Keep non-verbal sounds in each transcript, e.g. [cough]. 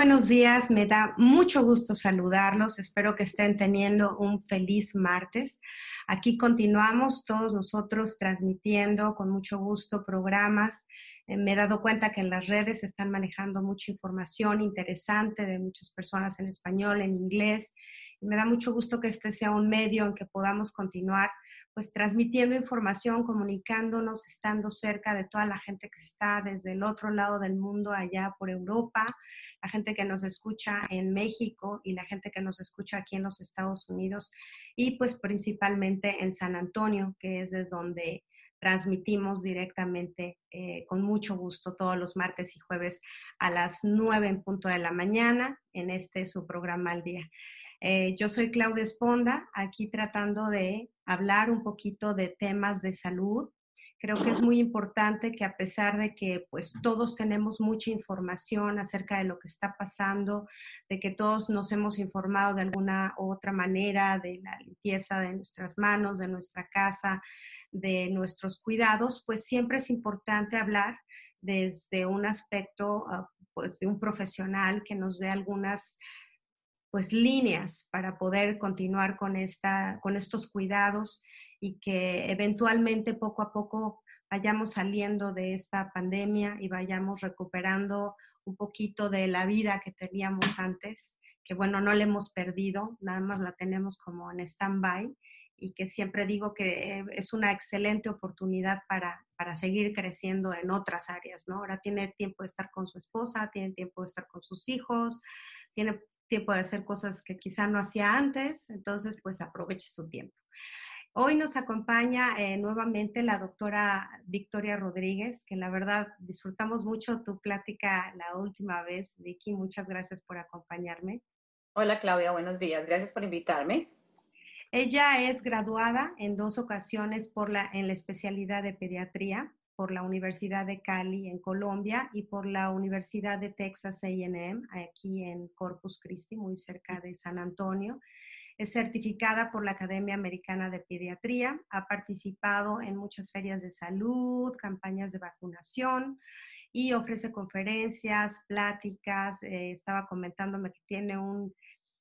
buenos días. Me da mucho gusto saludarlos. Espero que estén teniendo un feliz martes. Aquí continuamos todos nosotros transmitiendo con mucho gusto programas. Eh, me he dado cuenta que en las redes están manejando mucha información interesante de muchas personas en español, en inglés. Y me da mucho gusto que este sea un medio en que podamos continuar pues transmitiendo información, comunicándonos, estando cerca de toda la gente que está desde el otro lado del mundo, allá por Europa, la gente que nos escucha en México y la gente que nos escucha aquí en los Estados Unidos y pues principalmente en San Antonio, que es de donde transmitimos directamente eh, con mucho gusto todos los martes y jueves a las nueve en punto de la mañana en este su programa al día. Eh, yo soy Claudia Esponda, aquí tratando de hablar un poquito de temas de salud. Creo que es muy importante que a pesar de que pues todos tenemos mucha información acerca de lo que está pasando, de que todos nos hemos informado de alguna u otra manera de la limpieza de nuestras manos, de nuestra casa, de nuestros cuidados, pues siempre es importante hablar desde un aspecto ah, pues, de un profesional que nos dé algunas pues líneas para poder continuar con, esta, con estos cuidados y que eventualmente poco a poco vayamos saliendo de esta pandemia y vayamos recuperando un poquito de la vida que teníamos antes, que bueno, no la hemos perdido, nada más la tenemos como en stand-by y que siempre digo que es una excelente oportunidad para, para seguir creciendo en otras áreas, ¿no? Ahora tiene tiempo de estar con su esposa, tiene tiempo de estar con sus hijos, tiene tiempo de hacer cosas que quizá no hacía antes, entonces pues aproveche su tiempo. Hoy nos acompaña eh, nuevamente la doctora Victoria Rodríguez, que la verdad disfrutamos mucho tu plática la última vez. Vicky, muchas gracias por acompañarme. Hola Claudia, buenos días. Gracias por invitarme. Ella es graduada en dos ocasiones por la, en la especialidad de pediatría por la Universidad de Cali en Colombia y por la Universidad de Texas AM aquí en Corpus Christi, muy cerca de San Antonio. Es certificada por la Academia Americana de Pediatría, ha participado en muchas ferias de salud, campañas de vacunación y ofrece conferencias, pláticas. Eh, estaba comentándome que tiene un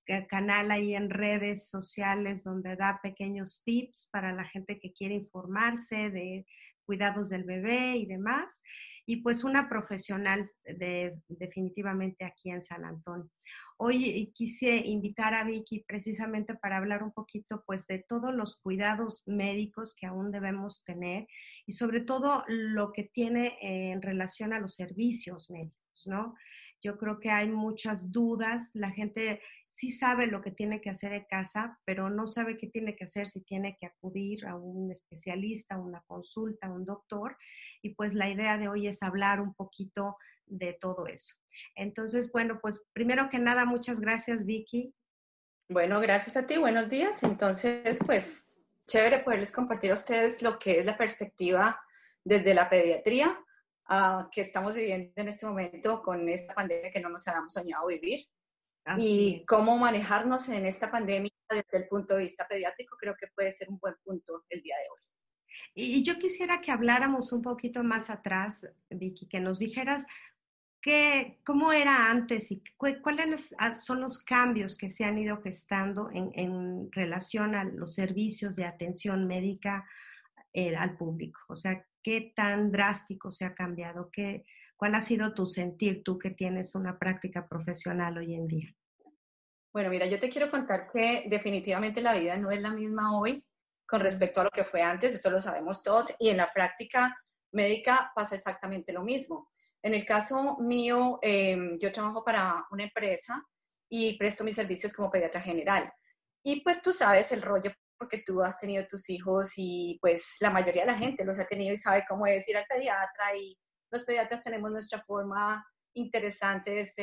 eh, canal ahí en redes sociales donde da pequeños tips para la gente que quiere informarse de cuidados del bebé y demás, y pues una profesional de, definitivamente aquí en San Antonio. Hoy quise invitar a Vicky precisamente para hablar un poquito pues de todos los cuidados médicos que aún debemos tener y sobre todo lo que tiene en relación a los servicios médicos, ¿no? Yo creo que hay muchas dudas, la gente sí sabe lo que tiene que hacer en casa, pero no sabe qué tiene que hacer si tiene que acudir a un especialista, una consulta, a un doctor. Y pues la idea de hoy es hablar un poquito de todo eso. Entonces, bueno, pues primero que nada, muchas gracias, Vicky. Bueno, gracias a ti, buenos días. Entonces, pues chévere poderles compartir a ustedes lo que es la perspectiva desde la pediatría uh, que estamos viviendo en este momento con esta pandemia que no nos habíamos soñado vivir y cómo manejarnos en esta pandemia desde el punto de vista pediátrico, creo que puede ser un buen punto el día de hoy. Y yo quisiera que habláramos un poquito más atrás, Vicky, que nos dijeras qué, cómo era antes y cuáles son los cambios que se han ido gestando en, en relación a los servicios de atención médica eh, al público. O sea, qué tan drástico se ha cambiado, qué, cuál ha sido tu sentir tú que tienes una práctica profesional hoy en día. Bueno, mira, yo te quiero contar que definitivamente la vida no es la misma hoy con respecto a lo que fue antes, eso lo sabemos todos, y en la práctica médica pasa exactamente lo mismo. En el caso mío, em, yo trabajo para una empresa y presto mis servicios como pediatra general. Y pues tú sabes el rollo porque tú has tenido tus hijos y pues la mayoría de la gente los ha tenido y sabe cómo es ir al pediatra y los pediatras tenemos nuestra forma interesantes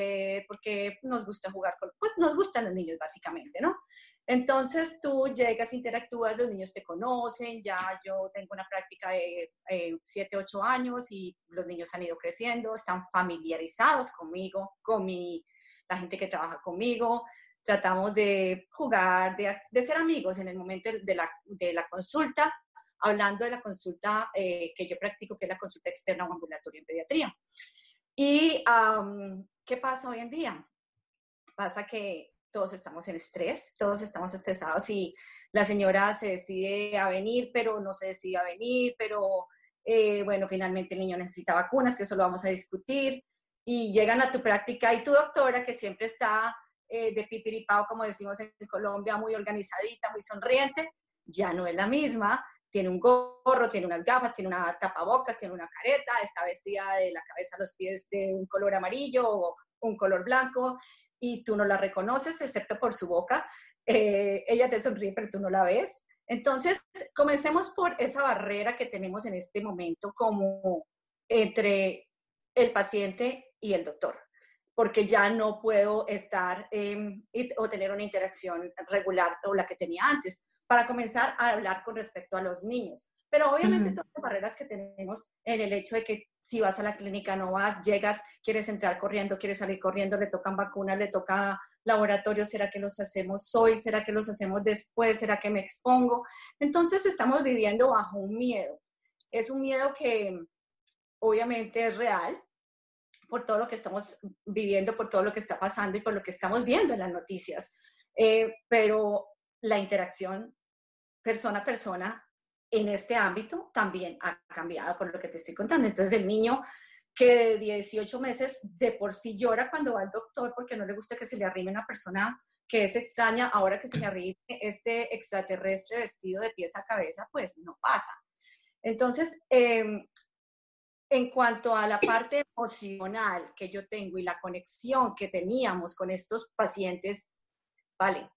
porque nos gusta jugar con, pues nos gustan los niños básicamente, ¿no? Entonces tú llegas, interactúas, los niños te conocen, ya yo tengo una práctica de 7, 8 años y los niños han ido creciendo, están familiarizados conmigo, con mi, la gente que trabaja conmigo, tratamos de jugar, de, de ser amigos en el momento de la, de la consulta hablando de la consulta eh, que yo practico, que es la consulta externa o ambulatoria en pediatría. ¿Y qué pasa hoy en día? Pasa que todos estamos en estrés, todos estamos estresados y la señora se decide a venir, pero no se decide a venir, pero eh, bueno, finalmente el niño necesita vacunas, que eso lo vamos a discutir, y llegan a tu práctica y tu doctora, que siempre está eh, de pipiripao, como decimos en Colombia, muy organizadita, muy sonriente, ya no es la misma, tiene un gorro, tiene unas gafas, tiene una tapabocas, tiene una careta, está vestida de la cabeza a los pies de un color amarillo o un color blanco y tú no la reconoces excepto por su boca. Eh, ella te sonríe, pero tú no la ves. Entonces, comencemos por esa barrera que tenemos en este momento como entre el paciente y el doctor, porque ya no puedo estar em, o tener una interacción regular o la que tenía antes, para comenzar a hablar con respecto a los niños. Pero obviamente todas las barreras que tenemos en el hecho de que si vas a la clínica no vas, llegas, quieres entrar corriendo, quieres salir corriendo, le tocan vacunas, le toca laboratorio, ¿será que los hacemos hoy? ¿Será que los hacemos después? ¿Será que me expongo? Entonces estamos viviendo bajo un miedo. Es un miedo que obviamente es real por todo lo que estamos viviendo, por todo lo que está pasando y por lo que estamos viendo en las noticias. Eh, pero la interacción persona a persona en este ámbito también ha cambiado por lo que te estoy contando. Entonces, el niño que de 18 meses de por sí llora cuando va al doctor porque no le gusta que se le arrime una persona que es extraña, ahora que se le arrime este extraterrestre vestido de pies a cabeza, pues no pasa. Entonces, em, en cuanto a la parte emocional que yo tengo y la conexión que teníamos con estos pacientes, vale,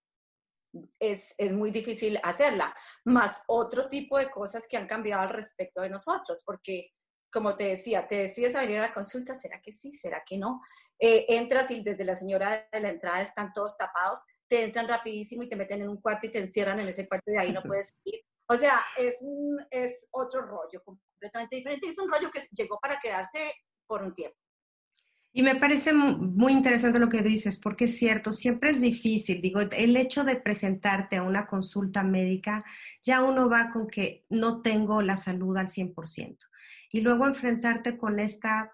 es, muy difícil hacerla, más otro tipo de cosas que han cambiado al respecto de nosotros, porque como te decía, te decides a venir a la consulta, ¿será que sí? ¿Será que no? Eh, entras y desde la señora de la entrada están todos tapados, te entran rapidísimo y te meten en un cuarto y te encierran en ese cuarto y de ahí no [laughs] puedes salir. O sea, es, un, es otro rollo completamente diferente. Es un rollo que llegó para quedarse por un tiempo. Y me parece muy interesante lo que dices, porque es cierto, siempre es difícil. Digo, el hecho de presentarte a una consulta médica, ya uno va con que no tengo la salud al 100%. Y luego enfrentarte con esta,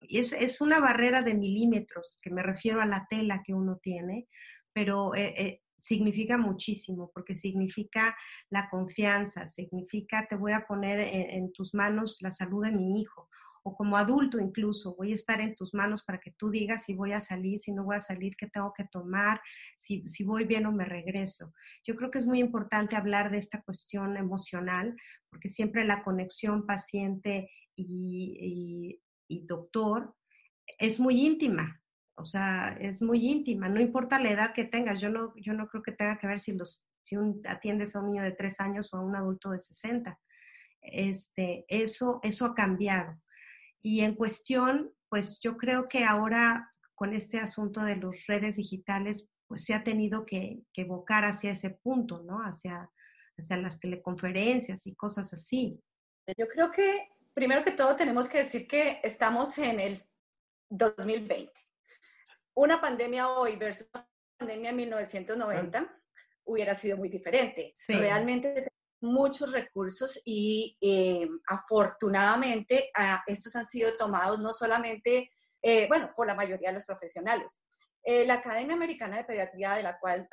es, es una barrera de milímetros, que me refiero a la tela que uno tiene, pero eh, eh, significa muchísimo, porque significa la confianza, significa te voy a poner en tus manos la salud de mi hijo o como adulto incluso, voy a estar en tus manos para que tú digas si voy a salir, si no voy a salir, qué tengo que tomar, si, si voy bien o me regreso. Yo creo que es muy importante hablar de esta cuestión emocional, porque siempre la conexión paciente y, y, doctor es muy íntima, o sea, es muy íntima, no importa la edad que tengas, yo no, yo no creo que tenga que ver si, los, si un, atiendes a un niño de tres años o a un adulto de 60. Este, eso, eso ha cambiado. Y en cuestión, pues yo creo que ahora con este asunto de las redes digitales, pues se ha tenido que, evocar hacia ese punto, ¿no? Hacia, hacia las teleconferencias y cosas así. Yo creo que, primero que todo, tenemos que decir que estamos en el 2020. Una pandemia hoy versus una pandemia en 1990 hubiera sido muy diferente. Realmente muchos recursos y eh, afortunadamente ah, estos han sido tomados no solamente, eh, bueno, por la mayoría de los profesionales. Eh, la Academia Americana de Pediatría, de la cual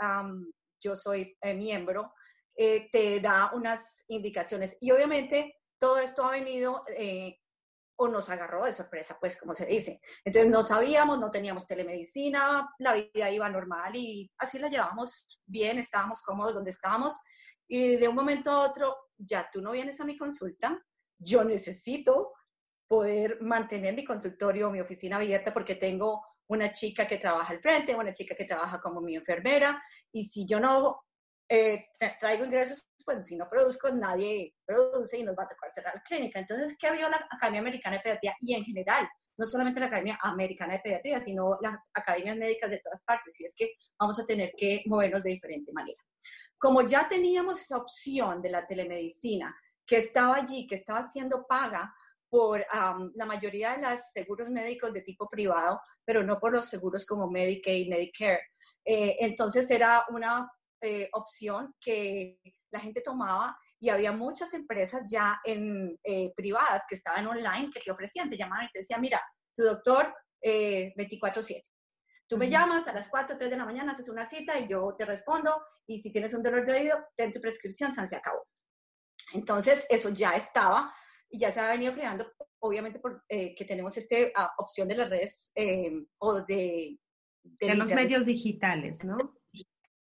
yo soy miembro, te da unas indicaciones y obviamente todo esto ha venido o nos agarró de sorpresa, pues como se dice. Entonces no sabíamos, no teníamos telemedicina, la vida iba normal y así la llevábamos bien, estábamos cómodos donde estábamos y de un momento a otro, ya tú no vienes a mi consulta, yo necesito poder mantener mi consultorio, mi oficina abierta porque tengo una chica que trabaja al frente, una chica que trabaja como mi enfermera, y si yo no eh, traigo ingresos, pues si no produzco, nadie produce y nos va a tocar cerrar la clínica. Entonces, ¿qué había la Academia Americana de Pediatría? Y en general, no solamente la Academia Americana de Pediatría, sino las academias médicas de todas partes, y es que vamos a tener que movernos de diferente manera. Como ya teníamos esa opción de la telemedicina que estaba allí, que estaba siendo paga por la mayoría de los seguros médicos de tipo privado, pero no por los seguros como Medicaid, Medicare. Eh, entonces era una eh, opción que la gente tomaba y había muchas empresas ya en, eh, privadas que estaban online que te ofrecían, te llamaban y te decían, mira, tu doctor 24/7. Eh, Tú me llamas a las 4 o 3 de la mañana, haces una cita y yo te respondo y si tienes un dolor de oído, ten tu prescripción, se acabó. Entonces, eso ya estaba y ya se ha venido creando, obviamente, porque que tenemos esta ah, opción de las redes o de de, los medios digitales, ¿no?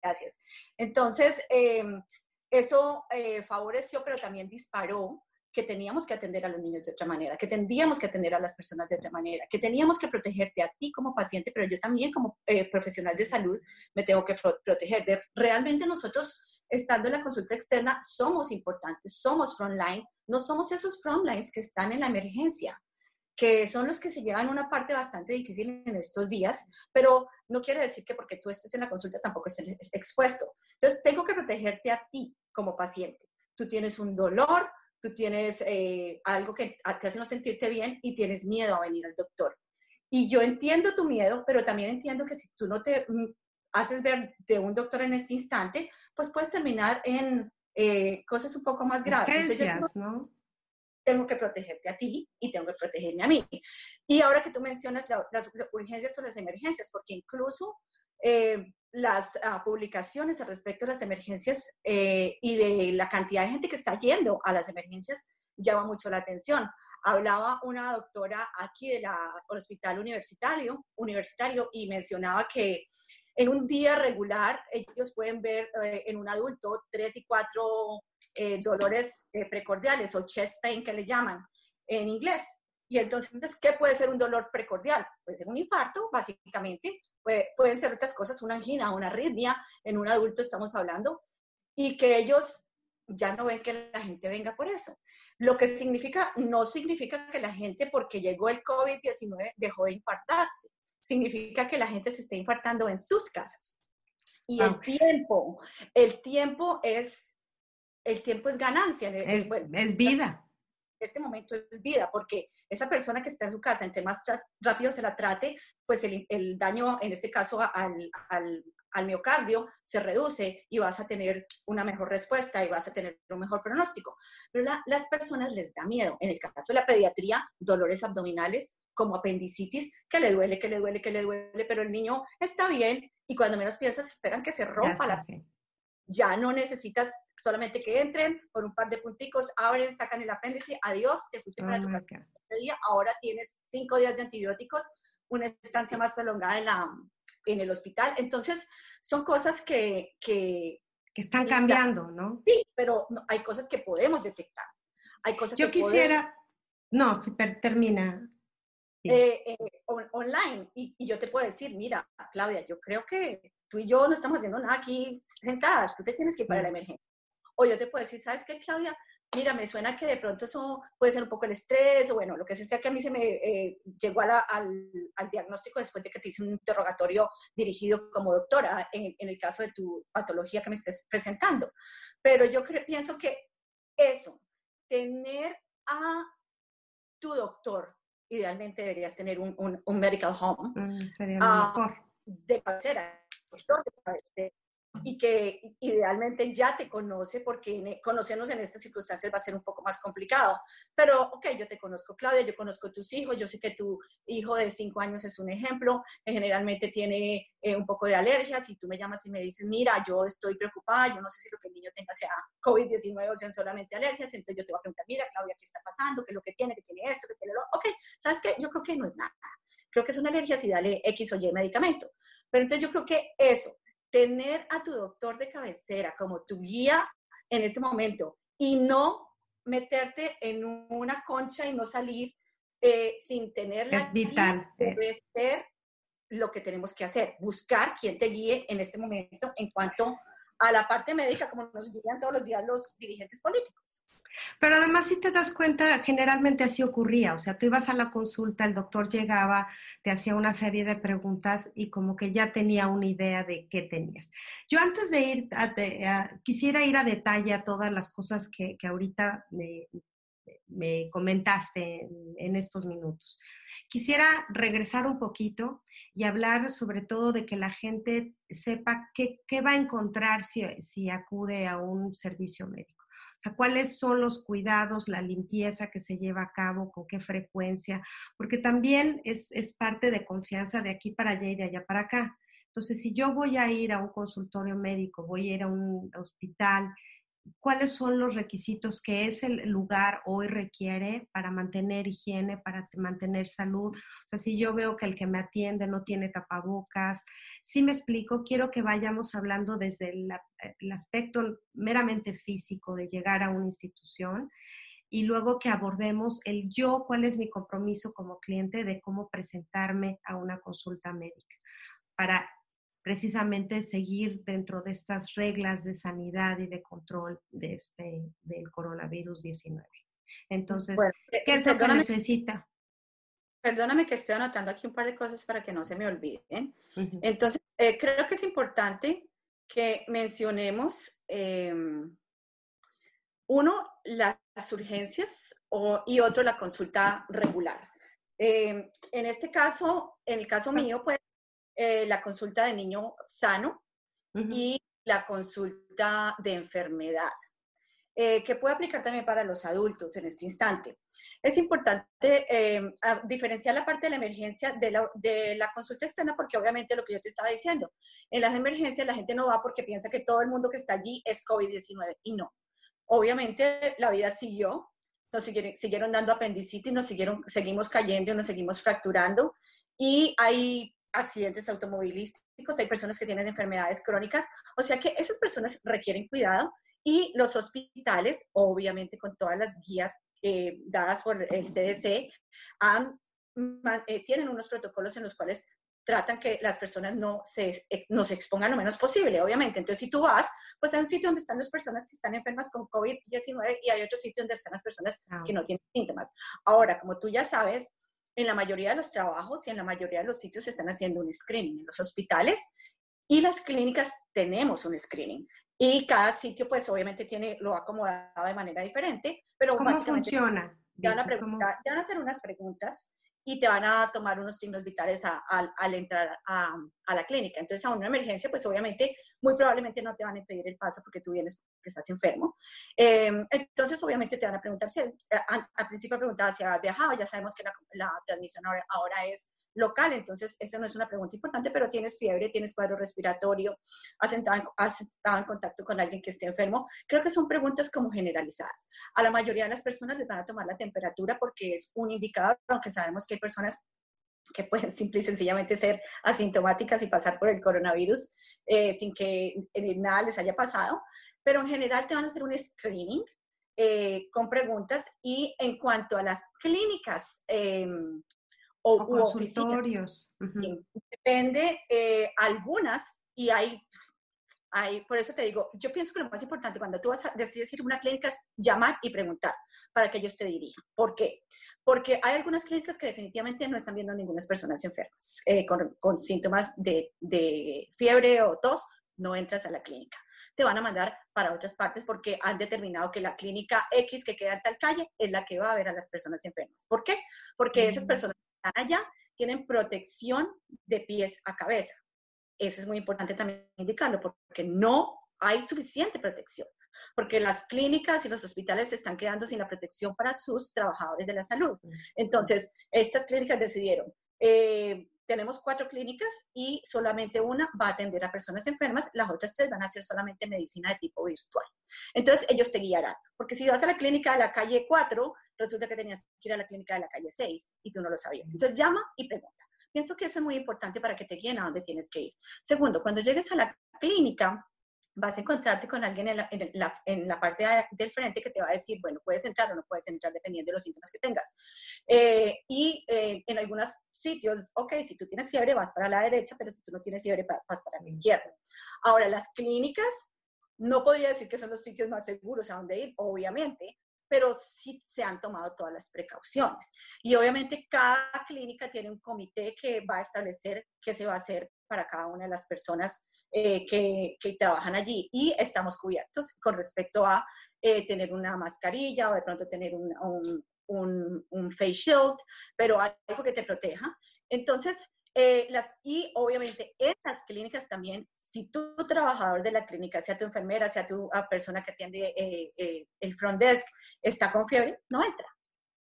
Gracias. Entonces, em, eso eh, favoreció, pero también disparó que teníamos que atender a los niños de otra manera, que tendríamos que atender a las personas de otra manera, que teníamos que protegerte a ti como paciente, pero yo también como eh, profesional de salud me tengo que proteger. De, realmente nosotros, estando en la consulta externa, somos importantes, somos frontline, no somos esos frontlines que están en la emergencia que son los que se llevan una parte bastante difícil en estos días, pero no quiere decir que porque tú estés en la consulta tampoco estés expuesto. Entonces, tengo que protegerte a ti como paciente. Tú tienes un dolor, tú tienes eh, algo que te hace no sentirte bien y tienes miedo a venir al doctor. Y yo entiendo tu miedo, pero también entiendo que si tú no te mm, haces ver de un doctor en este instante, pues puedes terminar en eh, cosas un poco más graves. ¿no? Tengo que protegerte a ti y tengo que protegerme a mí. Y ahora que tú mencionas las urgencias o las emergencias, porque incluso eh, las ah, publicaciones al respecto de las emergencias eh, y de la cantidad de gente que está yendo a las emergencias llama mucho la atención. Hablaba una doctora aquí del hospital universitario, universitario y mencionaba que en un día regular, ellos pueden ver eh, en un adulto tres y cuatro eh, dolores eh, precordiales o chest pain que le llaman en inglés. Y entonces, ¿qué puede ser un dolor precordial? Puede ser un infarto, básicamente. pueden ser otras cosas, una angina, una arritmia. En un adulto estamos hablando. Y que ellos ya no ven que la gente venga por eso. Lo que significa, no significa que la gente, porque llegó el COVID-19, dejó de infartarse significa que la gente se está infartando en sus casas. Y el tiempo, el tiempo es, el tiempo es ganancia. Es, es vida. Este momento es vida, porque esa persona que está en su casa, entre más rápido se la trate, pues el, el daño, en este caso, al, al, al miocardio se reduce y vas a tener una mejor respuesta y vas a tener un mejor pronóstico. Pero a las personas les da miedo. En el caso de la pediatría, dolores abdominales como apendicitis, que le duele, que le duele, que le duele, pero el niño está bien y cuando menos piensas esperan que se rompa la... Ya no necesitas solamente que entren por un par de punticos, abren, sacan el apéndice, adiós, te fuiste para tu casa. Ahora tienes cinco días de antibióticos, una estancia más prolongada en la, en el hospital. Entonces, son cosas que... Que, están cambiando, ¿no? Sí, pero hay cosas que podemos detectar. Hay cosas Yo quisiera... No, si termina. Eh, eh, online. Y, y, yo te puedo decir, mira, Claudia, yo creo que tú y yo no estamos haciendo nada aquí sentadas, tú te tienes que ir para la emergencia. O yo te puedo decir, ¿sabes qué, Claudia? Mira, me suena que de pronto eso puede ser un poco el estrés, o bueno, lo que sea que a mí se me eh, llegó al, al, diagnóstico después de que te hice un interrogatorio dirigido como doctora en, en el caso de tu patología que me estés presentando. Pero yo pienso que eso, tener a tu doctor, idealmente deberías tener un, un, medical home. Mm, sería ah, mejor. De cabecera, de y que idealmente ya te conoce, porque conocernos en estas circunstancias va a ser un poco más complicado. Pero, ok, yo te conozco, Claudia, yo conozco tus hijos, yo sé que tu hijo de cinco años es un ejemplo, que generalmente tiene eh, un poco de alergias, y tú me llamas y me dices, mira, yo estoy preocupada, yo no sé si lo que el niño tenga sea COVID-19 o sean solamente alergias, entonces yo te voy a preguntar, mira, Claudia, ¿qué está pasando? ¿Qué es lo que tiene? ¿Qué tiene esto? ¿Qué tiene lo Ok, ¿sabes qué? Yo creo que no es nada. Creo que es una alergia si dale X o Y medicamento. Pero entonces yo creo que eso, tener a tu doctor de cabecera como tu guía en este momento y no meterte en una concha y no salir eh, sin tener la es vital debe ser lo que tenemos que hacer buscar quien te guíe en este momento en cuanto a la parte médica como nos guían todos los días los dirigentes políticos pero además, si te das cuenta, generalmente así ocurría. O sea, tú ibas a la consulta, el doctor llegaba, te hacía una serie de preguntas y como que ya tenía una idea de qué tenías. Yo antes de ir, a, quisiera ir a detalle a todas las cosas que, que ahorita me, me comentaste en, estos minutos. Quisiera regresar un poquito y hablar sobre todo de que la gente sepa qué, qué va a encontrar si, si acude a un servicio médico cuáles son los cuidados, la limpieza que se lleva a cabo, con qué frecuencia, porque también es, es parte de confianza de aquí para allá y de allá para acá. Entonces, si yo voy a ir a un consultorio médico, voy a ir a un hospital cuáles son los requisitos que ese lugar hoy requiere para mantener higiene, para mantener salud. O sea, si yo veo que el que me atiende no tiene tapabocas, si me explico, quiero que vayamos hablando desde el, el aspecto meramente físico de llegar a una institución y luego que abordemos el yo, cuál es mi compromiso como cliente de cómo presentarme a una consulta médica para precisamente seguir dentro de estas reglas de sanidad y de control de este, del coronavirus 19. Entonces, ¿qué es lo que necesita? Perdóname que estoy anotando aquí un par de cosas para que no se me olviden. Entonces, eh, creo que es importante que mencionemos, em, uno, las urgencias y otro, la consulta regular. Em, en este caso, en el caso mío, pues eh, la consulta de niño sano y la consulta de enfermedad, eh, que puede aplicar también para los adultos en este instante. Es importante eh, diferenciar la parte de la emergencia de la, de la, consulta externa porque obviamente lo que yo te estaba diciendo, en las emergencias la gente no va porque piensa que todo el mundo que está allí es COVID-19 y no. Obviamente la vida siguió, nos siguieron, siguieron dando apendicitis, nos siguieron, seguimos cayendo, nos seguimos fracturando y hay accidentes automovilísticos, hay personas que tienen enfermedades crónicas, o sea que esas personas requieren cuidado y los hospitales, obviamente con todas las guías eh, dadas por el CDC, eh, tienen unos protocolos en los cuales tratan que las personas no se, eh, no se expongan lo menos posible, obviamente. Entonces, si tú vas, pues hay un sitio donde están las personas que están enfermas con COVID-19 y hay otro sitio donde están las personas que no tienen síntomas. Ahora, como tú ya sabes, en la mayoría de los trabajos y en la mayoría de los sitios se están haciendo un screening. En los hospitales y las clínicas tenemos un screening. Y cada sitio, pues obviamente tiene, lo ha acomodado de manera diferente, pero ¿Cómo funciona? Te van, a te van a hacer unas preguntas y te van a tomar unos signos vitales al entrar a, a, la clínica. Entonces, a una emergencia, pues obviamente, muy probablemente no te van a impedir el paso porque tú vienes que estás enfermo. Em, entonces, obviamente, te van a preguntar si, al, principio preguntaba si has viajado, ya sabemos que la, la transmisión ahora, ahora es local, entonces eso no es una pregunta importante, pero tienes fiebre, tienes cuadro respiratorio, has estado, has estado en contacto con alguien que esté enfermo, creo que son preguntas como generalizadas. A la mayoría de las personas les van a tomar la temperatura porque es un indicador, aunque sabemos que hay personas que pueden simple y sencillamente ser asintomáticas y pasar por el coronavirus eh, sin que eh, nada les haya pasado, pero en general te van a hacer un screening eh, con preguntas y en cuanto a las clínicas em, o, consultorios. Depende, eh, algunas, y hay, hay, por eso te digo, yo pienso que lo más importante cuando tú vas a decidir ir a una clínica es llamar y preguntar para que ellos te dirijan. ¿Por qué? Porque hay algunas clínicas que definitivamente no están viendo ninguna personas enfermas eh, con, con, síntomas de, de fiebre o tos, no entras a la clínica te van a mandar para otras partes porque han determinado que la clínica X que queda en tal calle es la que va a ver a las personas enfermas. ¿Por qué? Porque esas personas allá tienen protección de pies a cabeza. Eso es muy importante también indicarlo porque no hay suficiente protección, porque las clínicas y los hospitales se están quedando sin la protección para sus trabajadores de la salud. Entonces, estas clínicas decidieron, eh, tenemos cuatro clínicas y solamente una va a atender a personas enfermas, las otras tres van a hacer solamente medicina de tipo virtual. Entonces, ellos te guiarán, porque si vas a la clínica de la calle 4, resulta que tenías que ir a la clínica de la calle 6 y tú no lo sabías. Entonces, llama y pregunta. Pienso que eso es muy importante para que te guíen a dónde tienes que ir. Segundo, cuando llegues a la clínica, vas a encontrarte con alguien en la, en la, parte del frente que te va a decir, bueno, puedes entrar o no puedes entrar dependiendo de los síntomas que tengas. Eh, y eh, en algunos sitios, ok, si tú tienes fiebre vas para la derecha, pero si tú no tienes fiebre vas para la izquierda. Ahora, las clínicas, no podría decir que son los sitios más seguros a donde ir, obviamente, pero sí se han tomado todas las precauciones. Y obviamente cada clínica tiene un comité que va a establecer qué se va a hacer para cada una de las personas eh, que, que, trabajan allí. Y estamos cubiertos con respecto a eh, tener una mascarilla o de pronto tener un, un, un, un, face shield, pero algo que te proteja. Entonces, Eh, las, y obviamente en las clínicas también, si tu trabajador de la clínica, sea tu enfermera, sea tu ah, persona que atiende eh, eh, el front desk, está con fiebre, no entra.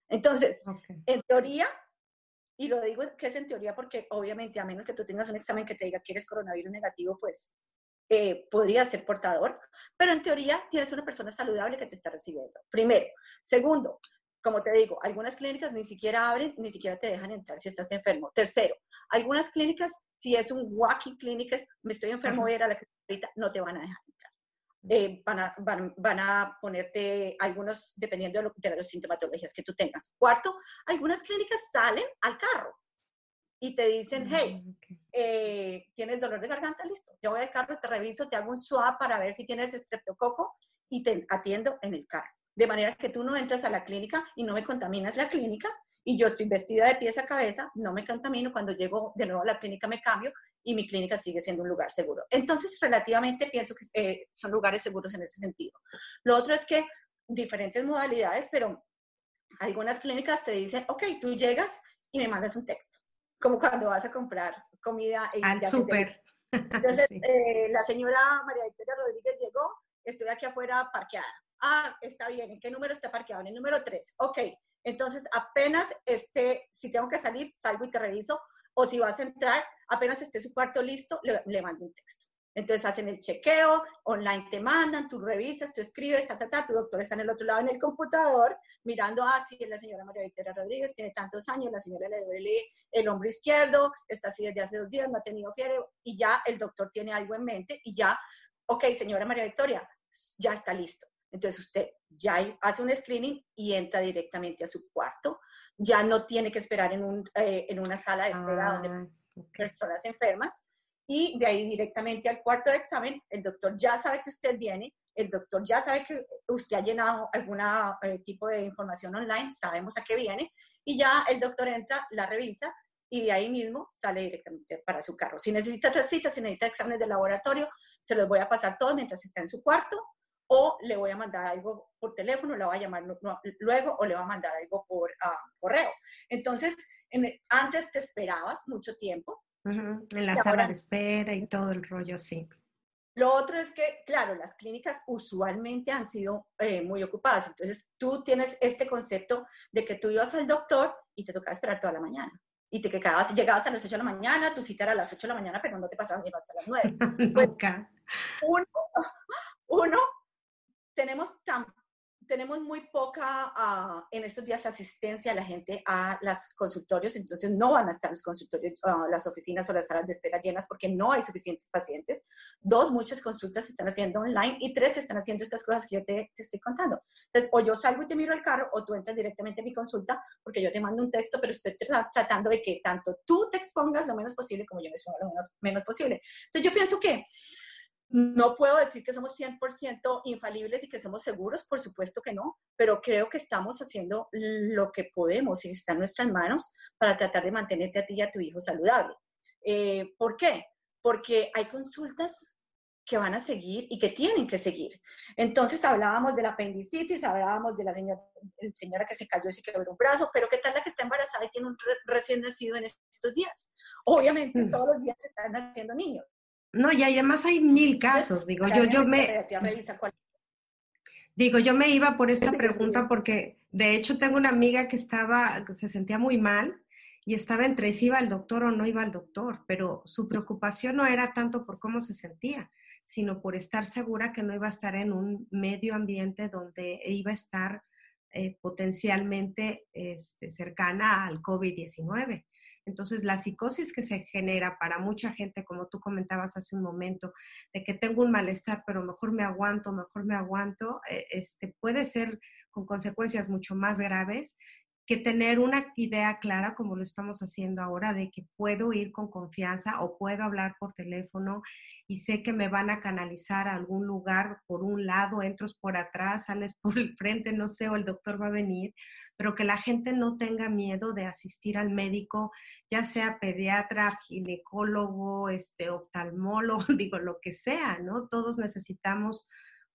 Entonces, en teoría, y lo digo que es en teoría porque obviamente a menos que tú tengas un examen que te diga que eres coronavirus negativo, pues podría ser portador, pero en teoría tienes una persona saludable que te está recibiendo. Primero. Segundo, como te digo, algunas clínicas ni siquiera abren, ni siquiera te dejan entrar si estás enfermo. Tercero, algunas clínicas, si es un walking clinic, me estoy enfermo, voy a ir a la clínica, no te van a dejar entrar. Eh, van, a, van, a, ponerte algunos, dependiendo de, lo, de las sintomatologías que tú tengas. Cuarto, algunas clínicas salen al carro y te dicen, mm, hey, eh, ¿tienes dolor de garganta? Listo. Yo voy al carro, te reviso, te hago un swab para ver si tienes estreptococo y te atiendo en el carro de manera que tú no entras a la clínica y no me contaminas la clínica y yo estoy vestida de pies a cabeza, no me contamino, cuando llego de nuevo a la clínica me cambio y mi clínica sigue siendo un lugar seguro. Entonces, relativamente pienso que eh, son lugares seguros en ese sentido. Lo otro es que diferentes modalidades, pero algunas clínicas te dicen, ok, tú llegas y me mandas un texto, como cuando vas a comprar comida. Y Al súper. [laughs] Entonces, eh, la señora María Victoria Rodríguez llegó, estoy aquí afuera parqueada Ah, está bien. ¿En qué número está parqueado? En el número 3. Ok. Entonces, apenas esté, si tengo que salir, salgo y te reviso. O si vas a entrar, apenas esté su cuarto listo, le, mando un texto. Entonces hacen el chequeo, online te mandan, tú revisas, tú escribes, ta, ta, ta, tu doctor está en el otro lado en el computador, mirando, ah, sí, la señora María Victoria Rodríguez, tiene tantos años, la señora le duele el hombro izquierdo, está así desde hace dos días, no ha tenido fiebre, y ya el doctor tiene algo en mente, y ya, ok, señora María Victoria, ya está listo. Entonces usted ya hace un screening y entra directamente a su cuarto. Ya no tiene que esperar en, un, eh, en una sala de espera donde ah, personas enfermas. Y de ahí directamente al cuarto de examen, el doctor ya sabe que usted viene, el doctor ya sabe que usted ha llenado algún eh, tipo de información online, sabemos a qué viene, y ya el doctor entra, la revisa y de ahí mismo sale directamente para su carro. Si necesita citas, si necesita exámenes de laboratorio, se los voy a pasar todos mientras está en su cuarto o le voy a mandar algo por teléfono, le voy a llamar luego o le voy a mandar algo por ah, correo. Entonces, antes te esperabas mucho tiempo. En la sala de espera y todo el rollo, sí. Lo otro es que, claro, las clínicas usualmente han sido eh, muy ocupadas. Entonces, tú tienes este concepto de que tú ibas al doctor y te tocaba esperar toda la mañana. Y te quedabas, llegabas a las 8 de la mañana, tu cita era a las 8 de la mañana, pero no te pasabas sino hasta las 9. [laughs] Pues, uno, uno tenemos tan tenemos muy poca uh, en estos días asistencia a la gente a los consultorios, entonces no van a estar los consultorios, uh, las oficinas o las salas de espera llenas porque no hay suficientes pacientes. Dos, muchas consultas se están haciendo online y tres, se están haciendo estas cosas que yo te, te, estoy contando. Entonces, o yo salgo y te miro el carro o tú entras directamente a mi consulta porque yo te mando un texto, pero estoy tratando de que tanto tú te expongas lo menos posible como yo me exponga lo menos, menos posible. Entonces, yo pienso que no puedo decir que somos 100% infalibles y que somos seguros, por supuesto que no, pero creo que estamos haciendo lo que podemos y está en nuestras manos para tratar de mantenerte a ti y a tu hijo saludable. Eh, ¿Por qué? Porque hay consultas que van a seguir y que tienen que seguir. Entonces hablábamos de la apendicitis, hablábamos de la señora, señora que se cayó y se quebró un brazo, pero ¿qué tal la que está embarazada y tiene un recién nacido en estos días? Obviamente mm. todos los días se están naciendo niños. No, y además hay mil casos, digo, yo, yo me... Digo, yo me iba por esta pregunta porque de hecho tengo una amiga que estaba, se sentía muy mal y estaba entre si iba al doctor o no iba al doctor, pero su preocupación no era tanto por cómo se sentía, sino por estar segura que no iba a estar en un medio ambiente donde iba a estar eh, potencialmente este, cercana al COVID-19. Entonces, la psicosis que se genera para mucha gente, como tú comentabas hace un momento, de que tengo un malestar, pero mejor me aguanto, mejor me aguanto, eh, este, puede ser con consecuencias mucho más graves que tener una idea clara, como lo estamos haciendo ahora, de que puedo ir con confianza o puedo hablar por teléfono y sé que me van a canalizar a algún lugar por un lado, entros por atrás, sales [laughs] por el frente, no sé, o el doctor va a venir, pero que la gente no tenga miedo de asistir al médico, ya sea pediatra, ginecólogo, este, oftalmólogo, [laughs] digo, lo que sea, ¿no? Todos necesitamos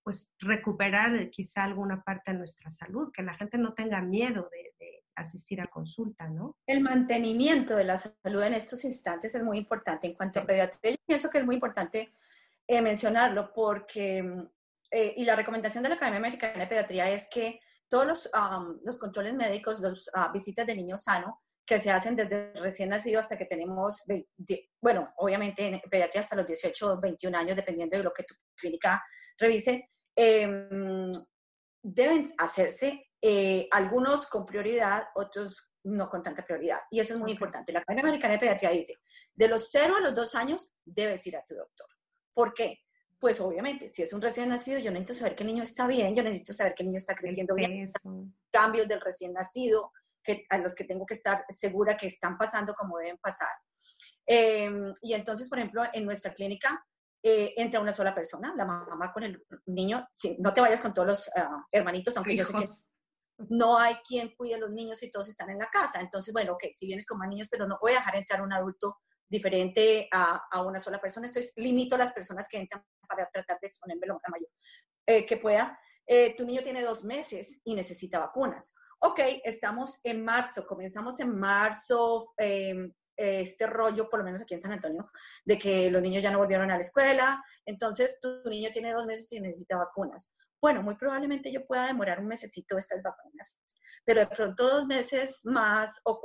pues recuperar quizá alguna parte de nuestra salud, que la gente no tenga miedo de, asistir a consulta, ¿no? El mantenimiento de la salud en estos instantes es muy importante. En cuanto a pediatría, yo pienso que es muy importante eh, mencionarlo porque, eh, y la recomendación de la Academia Americana de Pediatría es que todos los, los controles médicos, las uh, visitas de niño sano, que se hacen desde recién nacido hasta que tenemos, bueno, obviamente en pediatría hasta los 18 o 21 años, dependiendo de lo que tu clínica revise, em, deben hacerse eh, algunos con prioridad, otros no con tanta prioridad. Y eso es muy importante. La Academia Americana de Pediatría dice, de los 0 a los 2 años debes ir a tu doctor. ¿Por qué? Pues obviamente, si es un recién nacido, yo necesito saber que el niño está bien, yo necesito saber que el niño está creciendo bien, cambios del recién nacido, que, a los que tengo que estar segura que están pasando como deben pasar. Em, y entonces, por ejemplo, en nuestra clínica eh, entra una sola persona, la mamá con el niño. no te vayas con todos los ah, hermanitos, aunque yo sé que no hay quien cuide a los niños y todos están en la casa. Entonces, bueno, ok, si vienes con más niños, pero no voy a dejar entrar un adulto diferente a, a, una sola persona. Esto es, limito a las personas que entran para tratar de exponerme lo mayor eh, que pueda. Eh, tu niño tiene dos meses y necesita vacunas ok, estamos en marzo, comenzamos en marzo em, este rollo, por lo menos aquí en San Antonio, de que los niños ya no volvieron a la escuela, entonces tu niño tiene dos meses y necesita vacunas. Bueno, muy probablemente yo pueda demorar un mesecito estas vacunas, pero de pronto dos meses más o,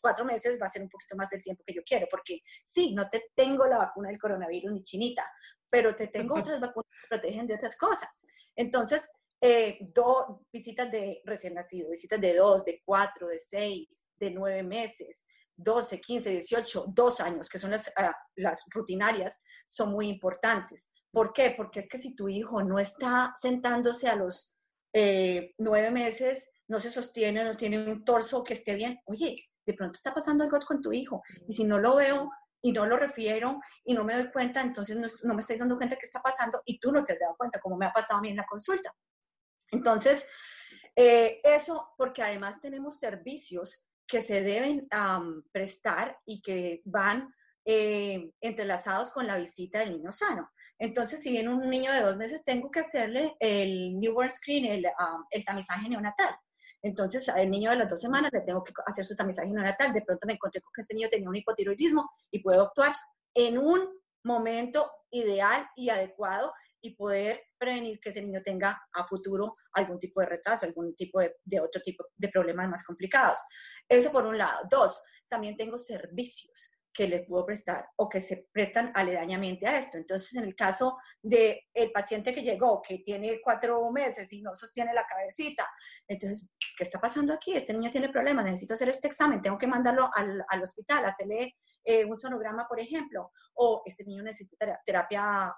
cuatro meses va a ser un poquito más del tiempo que yo quiero, porque sí, no te tengo la vacuna del coronavirus ni chinita, pero te tengo otras vacunas que protegen de otras cosas. Entonces, eh, dos visitas de recién nacido, visitas de dos, de cuatro, de seis, de nueve meses, 12, 15, 18, dos años, que son las, ah, las rutinarias, son muy importantes. ¿Por qué? Porque es que si tu hijo no está sentándose a los eh, nueve meses, no se sostiene, no tiene un torso que esté bien, oye, de pronto está pasando algo con tu hijo. Y si no lo veo y no lo refiero y no me doy cuenta, entonces no, me estoy dando cuenta qué está pasando y tú no te has dado cuenta, como me ha pasado a mí en la consulta. Entonces, eh, eso porque además tenemos servicios que se deben prestar y que van eh, entrelazados con la visita del niño sano. Entonces, si viene un niño de dos meses, tengo que hacerle el newborn screen, el, el tamizaje neonatal. Entonces, al niño de las dos semanas le tengo que hacer su tamizaje neonatal. De pronto me encontré con que este niño tenía un hipotiroidismo y puedo actuar en un momento ideal y adecuado y poder prevenir que ese niño tenga a futuro algún tipo de retraso, algún tipo de, otro tipo de problemas más complicados. Eso por un lado. Dos, también tengo servicios que le puedo prestar o que se prestan aledañamente a esto. Entonces, en el caso del el paciente que llegó, que tiene cuatro meses y no sostiene la cabecita, entonces, ¿qué está pasando aquí? Este niño tiene problemas, necesito hacer este examen, tengo que mandarlo al, al hospital, hacerle eh, un sonograma, por ejemplo, o este niño necesita terapia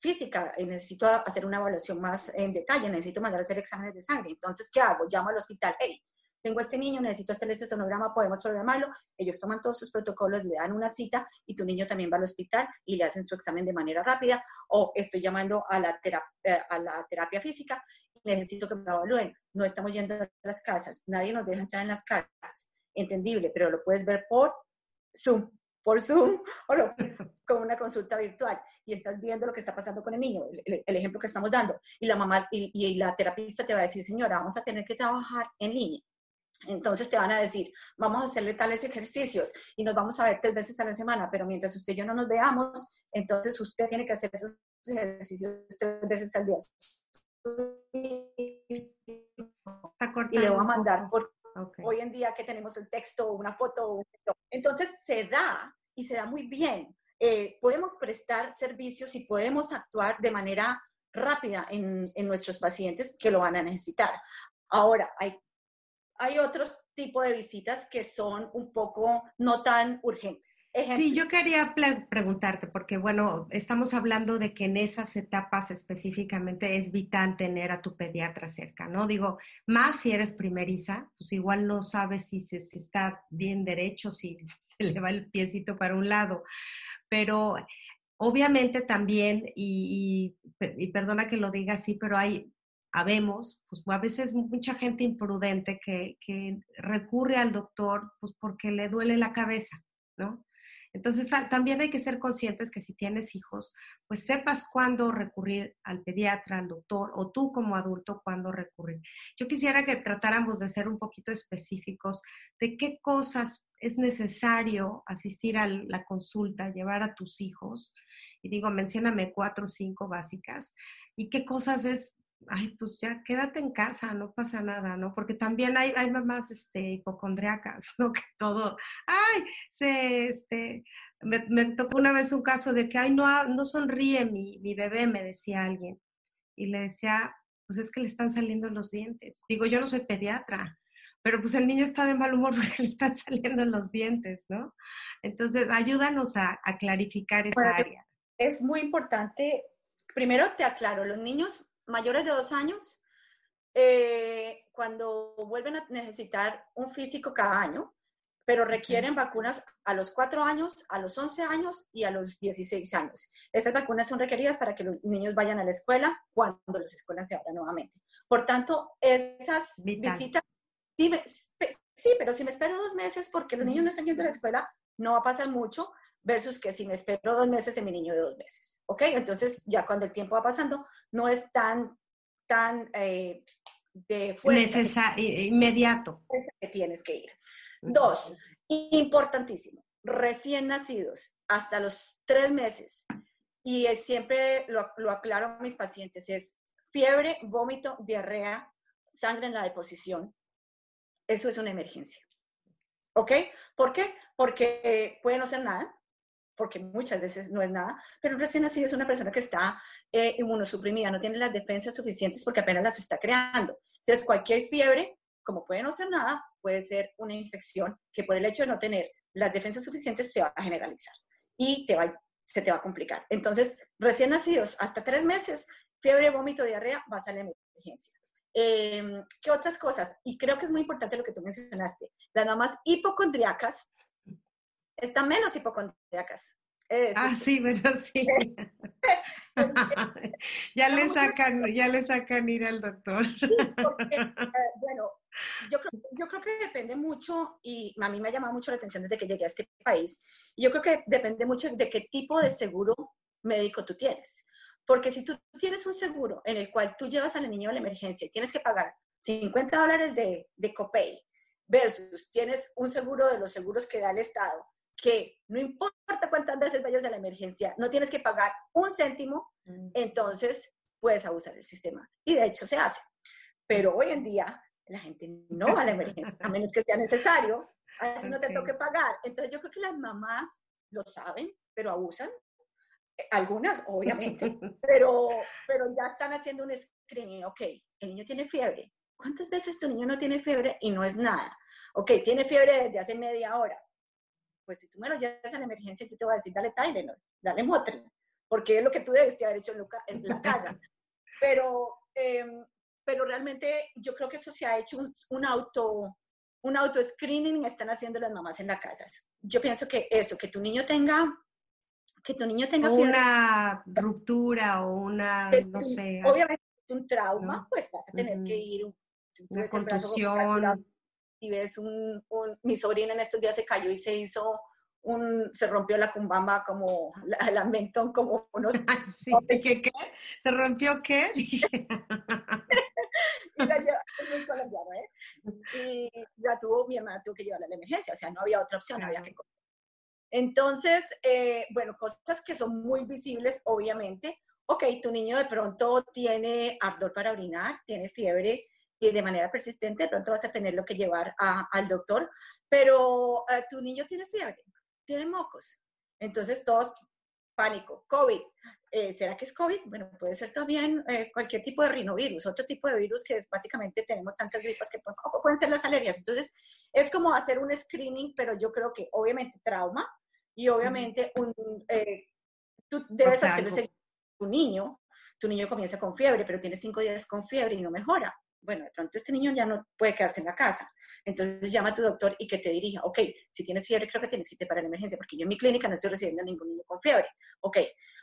física y necesito hacer una evaluación más en detalle, necesito mandar a hacer exámenes de sangre. Entonces, ¿qué hago? Llamo al hospital, hey, tengo este niño, necesito hacer este sonograma, podemos programarlo. Ellos toman todos sus protocolos, le dan una cita y tu niño también va al hospital y le hacen su examen de manera rápida. O estoy llamando a la, terapia, eh, a la terapia física necesito que me evalúen. No estamos yendo a las casas, nadie nos deja entrar en las casas. Entendible, pero lo puedes ver por Zoom por Zoom [laughs] o lo, con una consulta virtual y estás viendo lo que está pasando con el niño, el, ejemplo que estamos dando, y la mamá y, y, la terapista te va a decir, señora, vamos a tener que trabajar en línea. Entonces te van a decir, vamos a hacerle tales ejercicios y nos vamos a ver tres veces a la semana, pero mientras usted y yo no nos veamos, entonces usted tiene que hacer esos ejercicios tres veces al día. y le voy a mandar por Hoy en día que tenemos un texto, una foto, entonces se da y se da muy bien. Eh, podemos prestar servicios y podemos actuar de manera rápida en, en, nuestros pacientes que lo van a necesitar. Ahora, hay, hay otros tipos de visitas que son un poco no tan urgentes. Sí, yo quería preguntarte, porque bueno, estamos hablando de que en esas etapas específicamente es vital tener a tu pediatra cerca, ¿no? Digo, más si eres primeriza, pues igual no sabes si se, está bien derecho, si [laughs] se le va el piecito para un lado, pero obviamente también, y, y, perdona que lo diga así, pero hay habemos, pues a veces mucha gente imprudente que, que recurre al doctor pues porque le duele la cabeza, ¿no? Entonces, también hay que ser conscientes que si tienes hijos, pues sepas cuándo recurrir al pediatra, al doctor, o tú como adulto, cuándo recurrir. Yo quisiera que tratáramos de ser un poquito específicos de qué cosas es necesario asistir a la consulta, llevar a tus hijos. Y digo, mencióname cuatro o cinco básicas. ¿Y qué cosas es ay, pues ya quédate en casa, no pasa nada, ¿no? Porque también hay, hay mamás este, hipocondriacas, [laughs] ¿no? Que todo, ay, se, este, me, me, tocó una vez un caso de que, ay, no, no sonríe mi, mi bebé, me decía alguien. Y le decía, pues es que le están saliendo los dientes. Digo, yo no soy pediatra, pero pues el niño está de mal humor [laughs] porque le están saliendo los dientes, ¿no? Entonces, ayúdanos a, a clarificar esa área. Es muy importante, primero te aclaro, los niños mayores de dos años, eh, cuando vuelven a necesitar un físico cada año, pero requieren vacunas a los cuatro años, a los 11 años y a los 16 años. Estas vacunas son requeridas para que los niños vayan a la escuela cuando las escuelas se abran nuevamente. Por tanto, esas visitas, sí, sí, pero si me espero dos meses porque los niños no están yendo a la escuela, no va a pasar mucho versus que si me espero dos meses en mi niño de dos meses, ¿ok? Entonces ya cuando el tiempo va pasando, no es tan, tan eh, de fuerza. inmediato. Que tienes que ir. Dos, importantísimo, recién nacidos, hasta los tres meses, y siempre lo, lo aclaro a mis pacientes, es fiebre, vómito, diarrea, sangre en la deposición. Eso es una emergencia. ¿Ok? ¿Por qué? Porque puede no ser nada, porque muchas veces no es nada, pero recién nacido es una persona que está eh, inmunosuprimida, no tiene las defensas suficientes porque apenas las está creando. Entonces, cualquier fiebre, como puede no ser nada, puede ser una infección que por el hecho de no tener las defensas suficientes se va a generalizar y te va, se te va a complicar. Entonces, recién nacidos, hasta tres meses, fiebre, vómito, diarrea, va a en emergencia. Em, ¿Qué otras cosas? Y creo que es muy importante lo que tú mencionaste. Las mamás hipocondriacas están menos hipocondriacas. ah, sí, pero sí. [laughs] [laughs] ya le sacan, ya le sacan ir al doctor. Eh, bueno, yo creo, yo creo que depende mucho, y a mí me ha llamado mucho la atención desde que llegué a este país, yo creo que depende mucho de qué tipo de seguro médico tú tienes. Porque si tú tienes un seguro en el cual tú llevas al niño a la emergencia y tienes que pagar 50 dólares de, de copay versus tienes un seguro de los seguros que da el Estado que no importa cuántas veces vayas a la emergencia, no tienes que pagar un céntimo, mm. entonces puedes abusar del sistema. Y de hecho se hace. Pero hoy en día la gente no va a la emergencia, a menos que sea necesario, así no te toque pagar. Entonces yo creo que las mamás lo saben, pero abusan. Eh, algunas, obviamente, [laughs] pero, pero ya están haciendo un screening. Ok, el niño tiene fiebre. ¿Cuántas veces tu niño no tiene fiebre y no es nada? Ok, tiene fiebre desde hace media hora pues si tú me lo llevas a la emergencia, yo te voy a decir, dale Tylenol, dale Motrin, porque es lo que tú debes haber hecho en la casa. [laughs] Pero, em, pero realmente yo creo que eso se ha hecho un, auto un auto screening están haciendo las mamás en las casas. Yo pienso que eso, que tu niño tenga que tu niño tenga una ruptura o una, no sé. Obviamente un trauma, pues vas a tener que ir una contusión y ves un, mi sobrina en estos días se cayó y se hizo un, se rompió la cumbamba como, la, la mentón como unos... [laughs] sí, ¿qué, qué? ¿Se rompió qué? y la lleva, es muy colombiano, ¿eh? Y la tuvo, mi hermana tuvo que llevarla a la emergencia, o sea, no había otra opción, había que Entonces, eh, bueno, cosas que son muy visibles, obviamente. Ok, tu niño de pronto tiene ardor para orinar, tiene fiebre, y de manera persistente, de pronto vas a tenerlo que llevar al doctor, pero eh, tu niño tiene fiebre, tiene mocos. Entonces todos, pánico, COVID. Eh, ¿Será que es COVID? Bueno, puede ser también eh, cualquier tipo de rinovirus, otro tipo de virus que básicamente tenemos tantas gripas que pueden ser las alergias. Entonces, es como hacer un screening, pero yo creo que obviamente trauma y obviamente un, tú debes hacer tu niño, tu niño comienza con fiebre, pero tiene cinco días con fiebre y no mejora bueno, de pronto este niño ya no puede quedarse en la casa. Entonces llama a tu doctor y que te dirija, ok, si tienes fiebre, creo que tienes que irte para la emergencia, porque yo en mi clínica no estoy recibiendo a ningún niño con fiebre. Ok.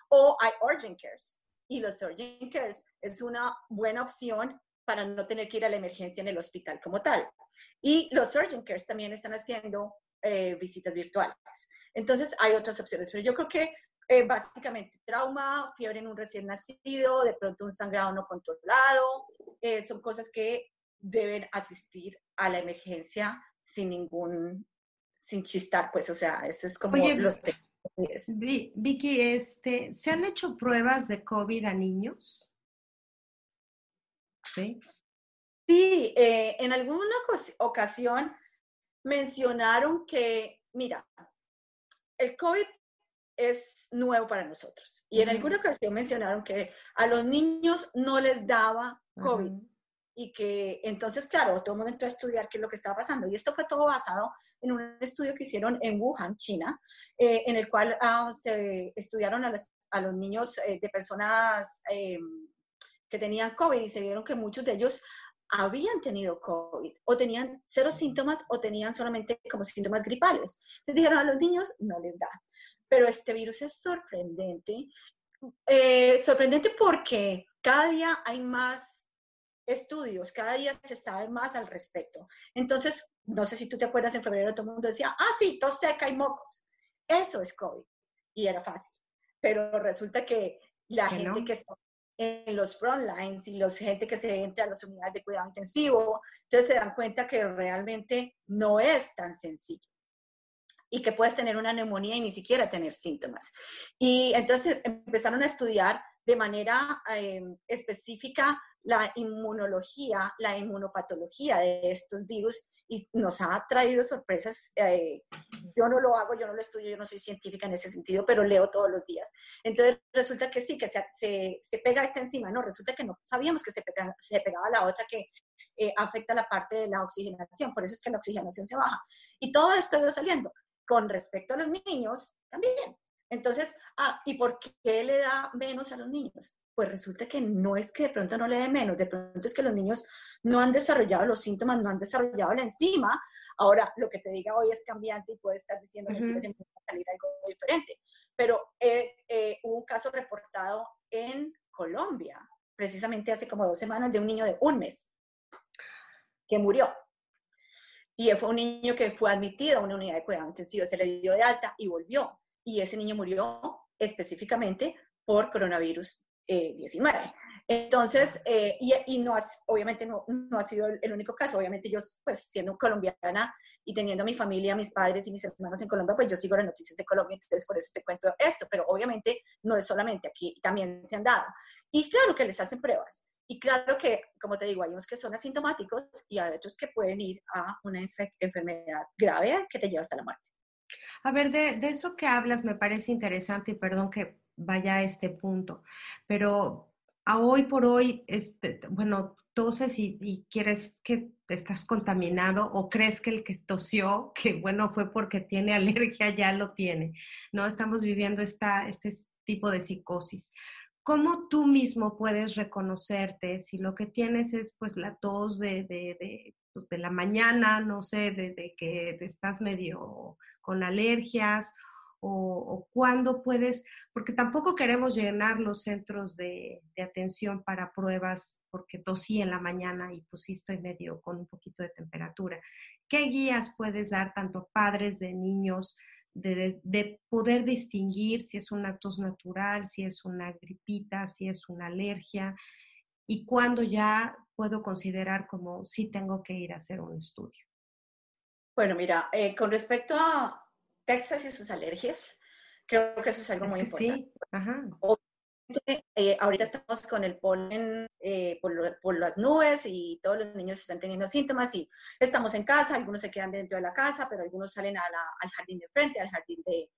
O hay urgent cares. Y los urgent cares es una buena opción para no tener que ir a la emergencia en el hospital como tal. Y los urgent cares también están haciendo eh, visitas virtuales. Entonces hay otras opciones, pero yo creo que eh, básicamente trauma, fiebre en un recién nacido, de pronto un sangrado no controlado, eh, son cosas que deben asistir a la emergencia sin ningún, sin chistar, pues, o sea, eso es como los... Vicky, este, ¿se han hecho pruebas de COVID a niños? Sí. Sí, eh, en alguna ocasión mencionaron que, mira, el COVID es nuevo para nosotros. Y en alguna ocasión mencionaron que a los niños no les daba COVID. Y que entonces, claro, todo el mundo entró a estudiar qué es lo que estaba pasando. Y esto fue todo basado en un estudio que hicieron en Wuhan, China, eh, en el cual ah, se estudiaron a los, a los niños eh, de personas em, que tenían COVID y se vieron que muchos de ellos habían tenido COVID o tenían cero síntomas o tenían solamente como síntomas gripales. Les dijeron a los niños, no les da. Pero este virus es sorprendente. Eh, sorprendente porque cada día hay más estudios, cada día se sabe más al respecto. Entonces, no sé si tú te acuerdas, en febrero todo el mundo decía, ah, sí, tos seca y mocos. Eso es COVID. Y era fácil. Pero resulta que la gente que está en los front lines y los gente que se entra a las unidades de cuidado intensivo, entonces se dan cuenta que realmente no es tan sencillo y que puedes tener una neumonía y ni siquiera tener síntomas. Y entonces empezaron a estudiar de manera eh, específica la inmunología, la inmunopatología de estos virus y nos ha traído sorpresas. Eh, yo no lo hago, yo no lo estudio, yo no soy científica en ese sentido, pero leo todos los días. Entonces resulta que sí, que se, se, se pega esta enzima, no, resulta que no, sabíamos que se, pega, se pegaba la otra que eh, afecta la parte de la oxigenación, por eso es que la oxigenación se baja. Y todo esto ha ido saliendo. Con respecto a los niños, también. Entonces, ah, ¿y por qué le da menos a los niños? pues resulta que no es que de pronto no le dé menos, de pronto es que los niños no han desarrollado los síntomas, no han desarrollado la enzima. Ahora, lo que te diga hoy es cambiante y puede estar diciendo que uh salir algo diferente. Pero eh, eh, hubo un caso reportado en Colombia, precisamente hace como dos semanas, de un niño de un mes que murió. Y fue un niño que fue admitido a una unidad de cuidado intensivo, se le dio de alta y volvió. Y ese niño murió específicamente por coronavirus 19. Eh, Entonces, eh, y, no obviamente no, no, ha sido el único caso, obviamente yo, pues siendo colombiana y teniendo a mi familia, mis padres y mis hermanos en Colombia, pues yo sigo las noticias de Colombia, entonces por eso te cuento esto, pero obviamente no es solamente aquí, también se han dado. Y claro que les hacen pruebas. Y claro que, como te digo, hay unos que son asintomáticos y hay otros que pueden ir a una enfermedad grave que te lleva hasta la muerte. A ver, de, de, eso que hablas me parece interesante y perdón que vaya a este punto. Pero a hoy por hoy, este, bueno, toses y, quieres que estás contaminado o crees que el que tosió, que bueno, fue porque tiene [laughs] alergia, ya lo tiene, ¿no? Estamos viviendo esta, este tipo de psicosis. ¿Cómo tú mismo puedes reconocerte si lo que tienes es pues la tos de, de, de, pues, la mañana, no sé, de, que estás medio con alergias o, cuándo puedes, porque tampoco queremos llenar los centros de, atención para pruebas porque tosí en la mañana y pusiste en medio con un poquito de temperatura. ¿Qué guías puedes dar tanto padres de niños de, de, poder distinguir si es una tos natural, si es una gripita, si es una alergia y cuándo ya puedo considerar como si tengo que ir a hacer un estudio? Bueno, mira, eh, con respecto a, Texas y sus alergias. Creo que eso es algo muy importante. Sí, Ajá. Eh, ahorita estamos con el polen eh, por, las nubes y todos los niños están teniendo síntomas y estamos en casa, algunos se quedan dentro de la casa, pero algunos salen al jardín de frente, al jardín de,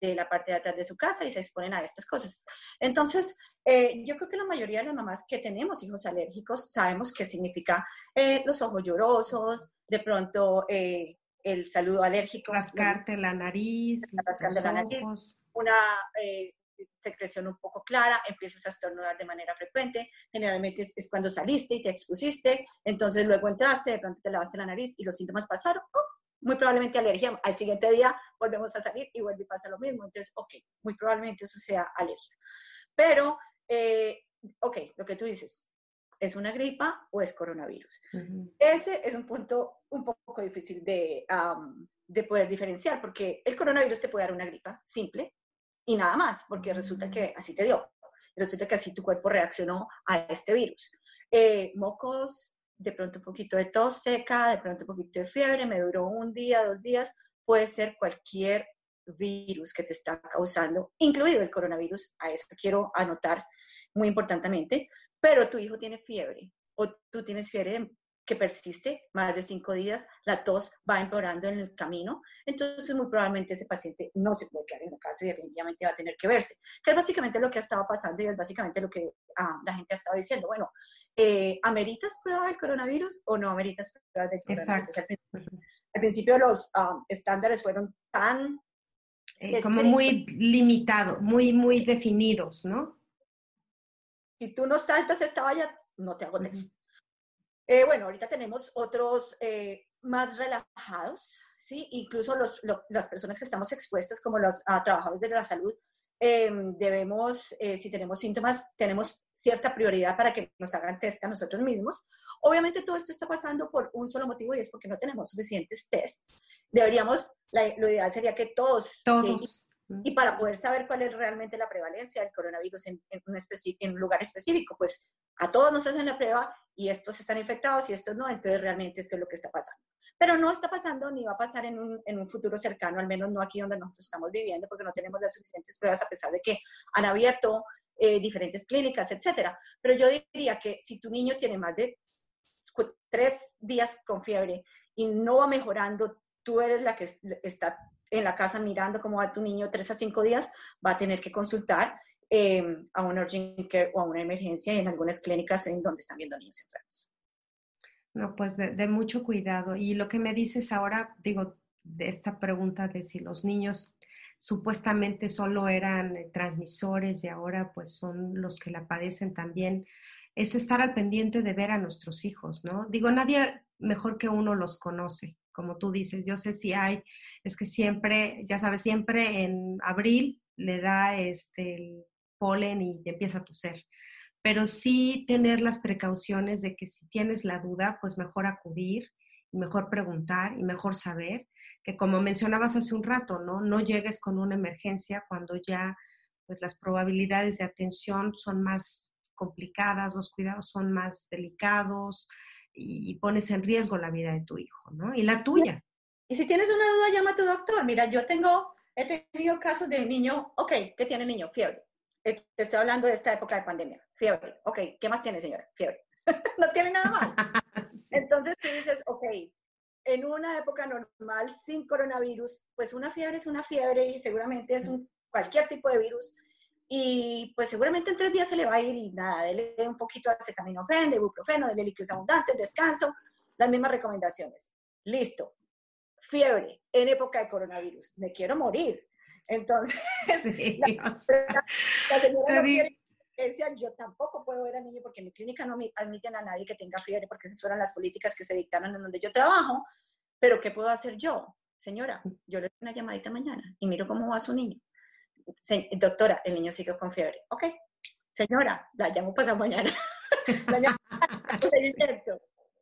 de, la parte de atrás de su casa y se exponen a estas cosas. Entonces, eh, yo creo que la mayoría de las mamás que tenemos hijos alérgicos sabemos qué significa los ojos llorosos, de pronto el saludo alérgico. Rascarte la nariz, los la ojos. una eh, secreción un poco clara, empiezas a estornudar de manera frecuente, generalmente es, cuando saliste y te expusiste, entonces luego entraste, de pronto te lavaste la nariz y los síntomas pasaron, oh, muy probablemente alergia, al siguiente día volvemos a salir y vuelve y pasa lo mismo, entonces, ok, muy probablemente eso sea alergia. Pero, eh, ok, lo que tú dices, ¿Es una gripa o es coronavirus? Ese es un punto un poco difícil de, de poder diferenciar, porque el coronavirus te puede dar una gripa simple y nada más, porque resulta que así te dio. Resulta que así tu cuerpo reaccionó a este virus. Eh, mocos, de pronto un poquito de tos seca, de pronto un poquito de fiebre, me duró un día, dos días, puede ser cualquier virus que te está causando, incluido el coronavirus, a eso quiero anotar muy importantemente, pero tu hijo tiene fiebre o tú tienes fiebre que persiste más de cinco días, la tos va empeorando en el camino, entonces muy probablemente ese paciente no se puede quedar en la casa y definitivamente va a tener que verse, que es básicamente lo que ha estado pasando y es básicamente lo que ah, la gente ha estado diciendo. Bueno, eh, ¿ameritas prueba del coronavirus o no ameritas prueba del coronavirus? Al principio, los ah, estándares fueron tan... Eh, como muy limitados, muy, muy definidos, ¿no? Si tú no saltas esta valla, no te hago eh, bueno, ahorita tenemos otros eh, más relajados, ¿sí? Incluso los, las personas que estamos expuestas, como los ah, trabajadores de la salud, em, debemos, eh, si tenemos síntomas, tenemos cierta prioridad para que nos hagan test a nosotros mismos. Obviamente todo esto está pasando por un solo motivo y es porque no tenemos suficientes test. Deberíamos, lo ideal sería que todos, todos. Y para poder saber cuál es realmente la prevalencia del coronavirus en, un, lugar específico, pues a todos nos hacen la prueba y estos están infectados y estos no, entonces realmente esto es lo que está pasando. Pero no está pasando ni va a pasar en un, en un futuro cercano, al menos no aquí donde nosotros estamos viviendo, porque no tenemos las suficientes pruebas a pesar de que han abierto eh, diferentes clínicas, etcétera. Pero yo diría que si tu niño tiene más de tres días con fiebre y no va mejorando, tú eres la que está en la casa mirando cómo va tu niño tres a cinco días, va a tener que consultar em, a un urgent care o a una emergencia en algunas clínicas en donde están viendo niños enfermos. No, pues de, mucho cuidado. Y lo que me dices ahora, digo, de esta pregunta de si los niños supuestamente solo eran transmisores y ahora pues son los que la padecen también, es estar al pendiente de ver a nuestros hijos, ¿no? Digo, nadie mejor que uno los conoce como tú dices, yo sé si hay, es que siempre, ya sabes, siempre en abril le da este el polen y empieza a toser. Pero sí tener las precauciones de que si tienes la duda, pues mejor acudir, mejor preguntar y mejor saber, que como mencionabas hace un rato, ¿no? No llegues con una emergencia cuando ya pues las probabilidades de atención son más complicadas, los cuidados son más delicados, y, pones en riesgo la vida de tu hijo, ¿no? Y la tuya. Y si tienes una duda, llama a tu doctor. Mira, yo tengo, he tenido casos de niño, ok, ¿qué tiene el niño? Fiebre. Eh, te estoy hablando de esta época de pandemia. Fiebre. Ok, ¿qué más tiene, señora? Fiebre. [laughs] no tiene nada más. [laughs] Entonces tú dices, ok, en una época normal sin coronavirus, pues una fiebre es una fiebre y seguramente es un, cualquier tipo de virus y pues seguramente en tres días se le va a ir y nada, dele un poquito de acetaminofén, de ibuprofeno, de líquidos abundantes, descanso, las mismas recomendaciones. Listo. Fiebre en época de coronavirus. Me quiero morir. Entonces, [laughs] la, yo tampoco puedo ver al niño porque en mi clínica no admiten a nadie que tenga fiebre porque esas fueron las políticas que se dictaron en donde yo trabajo. Pero ¿qué puedo hacer yo? Señora, yo le doy una llamadita mañana y miro cómo va su niño doctora, el niño sigue con fiebre. Ok, señora, la llamo pasado mañana. [laughs] la llamo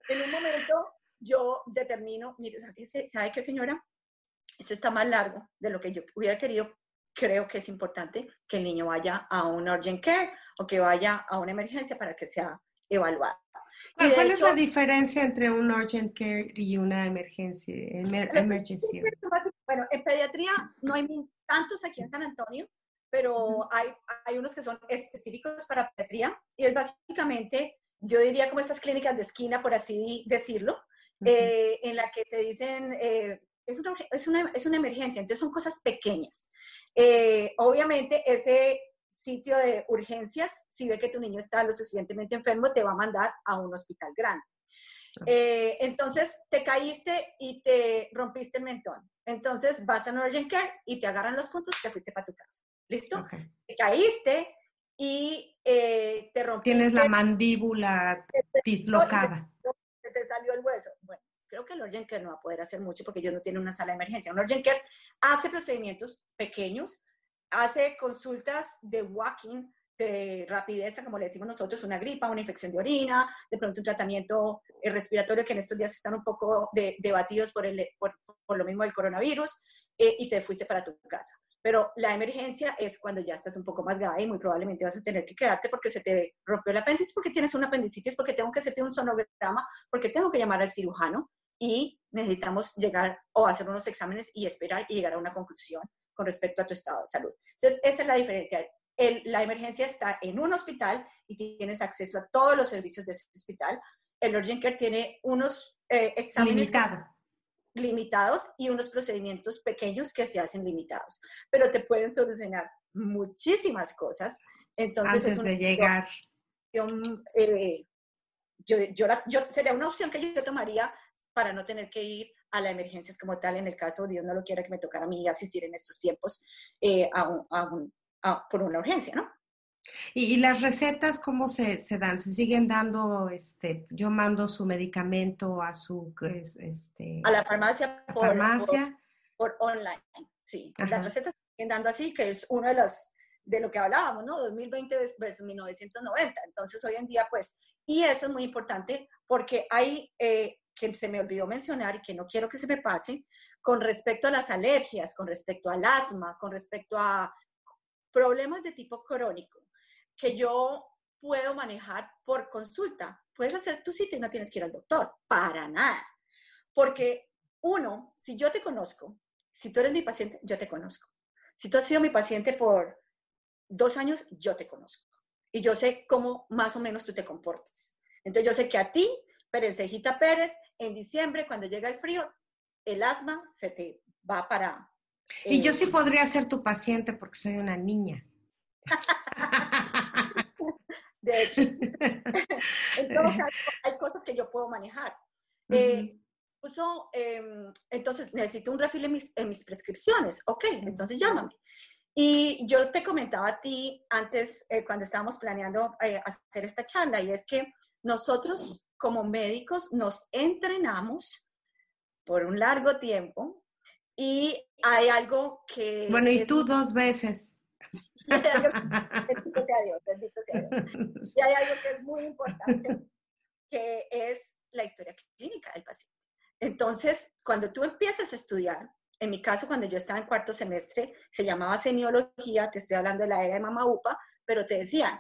En un momento yo determino, mire, ¿sabe qué, señora? Esto está más largo de lo que yo hubiera querido. Creo que es importante que el niño vaya a un urgent care o que vaya a una emergencia para que sea evaluado. ¿Cuál, es la diferencia entre un urgent care y una emergencia? emergency? Bueno, en pediatría no hay tantos aquí en San Antonio, pero hay, hay unos que son específicos para pediatría y es básicamente, yo diría como estas clínicas de esquina, por así decirlo, eh, en la que te dicen, eh, es, una, es, una, es, una, emergencia, entonces son cosas pequeñas. Eh, obviamente ese sitio de urgencias, si ve que tu niño está lo suficientemente enfermo, te va a mandar a un hospital grande. Eh, entonces te caíste y te rompiste el mentón. Entonces vas a un urgent care y te agarran los puntos y te fuiste para tu casa. ¿Listo? Te caíste y eh, te rompiste. Tienes la mandíbula dislocada. Te, te, salió el hueso. Bueno, creo que el urgent care no va a poder hacer mucho porque ellos no tienen una sala de emergencia. Un urgent care hace procedimientos pequeños, hace consultas de walking de rapidez, como le decimos nosotros, una gripa, una infección de orina, de pronto un tratamiento eh, respiratorio que en estos días están un poco debatidos por, el, por, lo mismo del coronavirus, eh, y te fuiste para tu casa. Pero la emergencia es cuando ya estás un poco más grave y muy probablemente vas a tener que quedarte porque se te rompió el apéndice, porque tienes una apendicitis, porque tengo que hacerte un sonograma, porque tengo que llamar al cirujano y necesitamos llegar o hacer unos exámenes y esperar y llegar a una conclusión con respecto a tu estado de salud. Entonces, esa es la diferencia. La emergencia está en un hospital y tienes acceso a todos los servicios de ese hospital. El urgent care tiene unos eh, exámenes limitados y unos procedimientos pequeños que se hacen limitados, pero te pueden solucionar muchísimas cosas. Entonces, Antes de llegar. Eh, yo, yo, yo, sería una opción que yo tomaría para no tener que ir a las emergencias como tal, en el caso, Dios no lo quiera que me tocara a mí asistir en estos tiempos eh, a por una urgencia, ¿no? ¿Y, las recetas cómo se, se, dan? ¿Se siguen dando, este, yo mando su medicamento a su, este... A la farmacia por, farmacia? por, online, sí. Las recetas se siguen dando así, que es uno de los, de lo que hablábamos, ¿no? 2020 versus 1990. Entonces, hoy en día, pues, y eso es muy importante porque hay eh, que se me olvidó mencionar y que no quiero que se me pase, con respecto a las alergias, con respecto al asma, con respecto a problemas de tipo crónico, que yo puedo manejar por consulta. Puedes hacer tu cita y no tienes que ir al doctor, para nada. Porque uno, si yo te conozco, si tú eres mi paciente, yo te conozco. Si tú has sido mi paciente por dos años, yo te conozco. Y yo sé cómo más o menos tú te comportas. Entonces yo sé que a ti Perencejita Pérez, en diciembre, cuando llega el frío, el asma se te va para... y yo sí eh, podría ser tu paciente porque soy una niña. [laughs] de hecho. [laughs] entonces, hay cosas que yo puedo manejar. Eh, em, entonces, necesito un refil en mis, en mis prescripciones. Ok, entonces llámame. Y yo te comentaba a ti antes, eh, cuando estábamos planeando hacer esta charla, y es que nosotros como médicos nos entrenamos por un largo tiempo y hay algo que... Bueno, y tú dos veces. [laughs] bendito sea Dios, bendito sea Dios. Y hay algo que es muy importante, que es la historia clínica del paciente. Entonces, cuando tú empiezas a estudiar, en mi caso, cuando yo estaba en cuarto semestre, se llamaba semiología, te estoy hablando de la era de Mama Upa, pero te decían,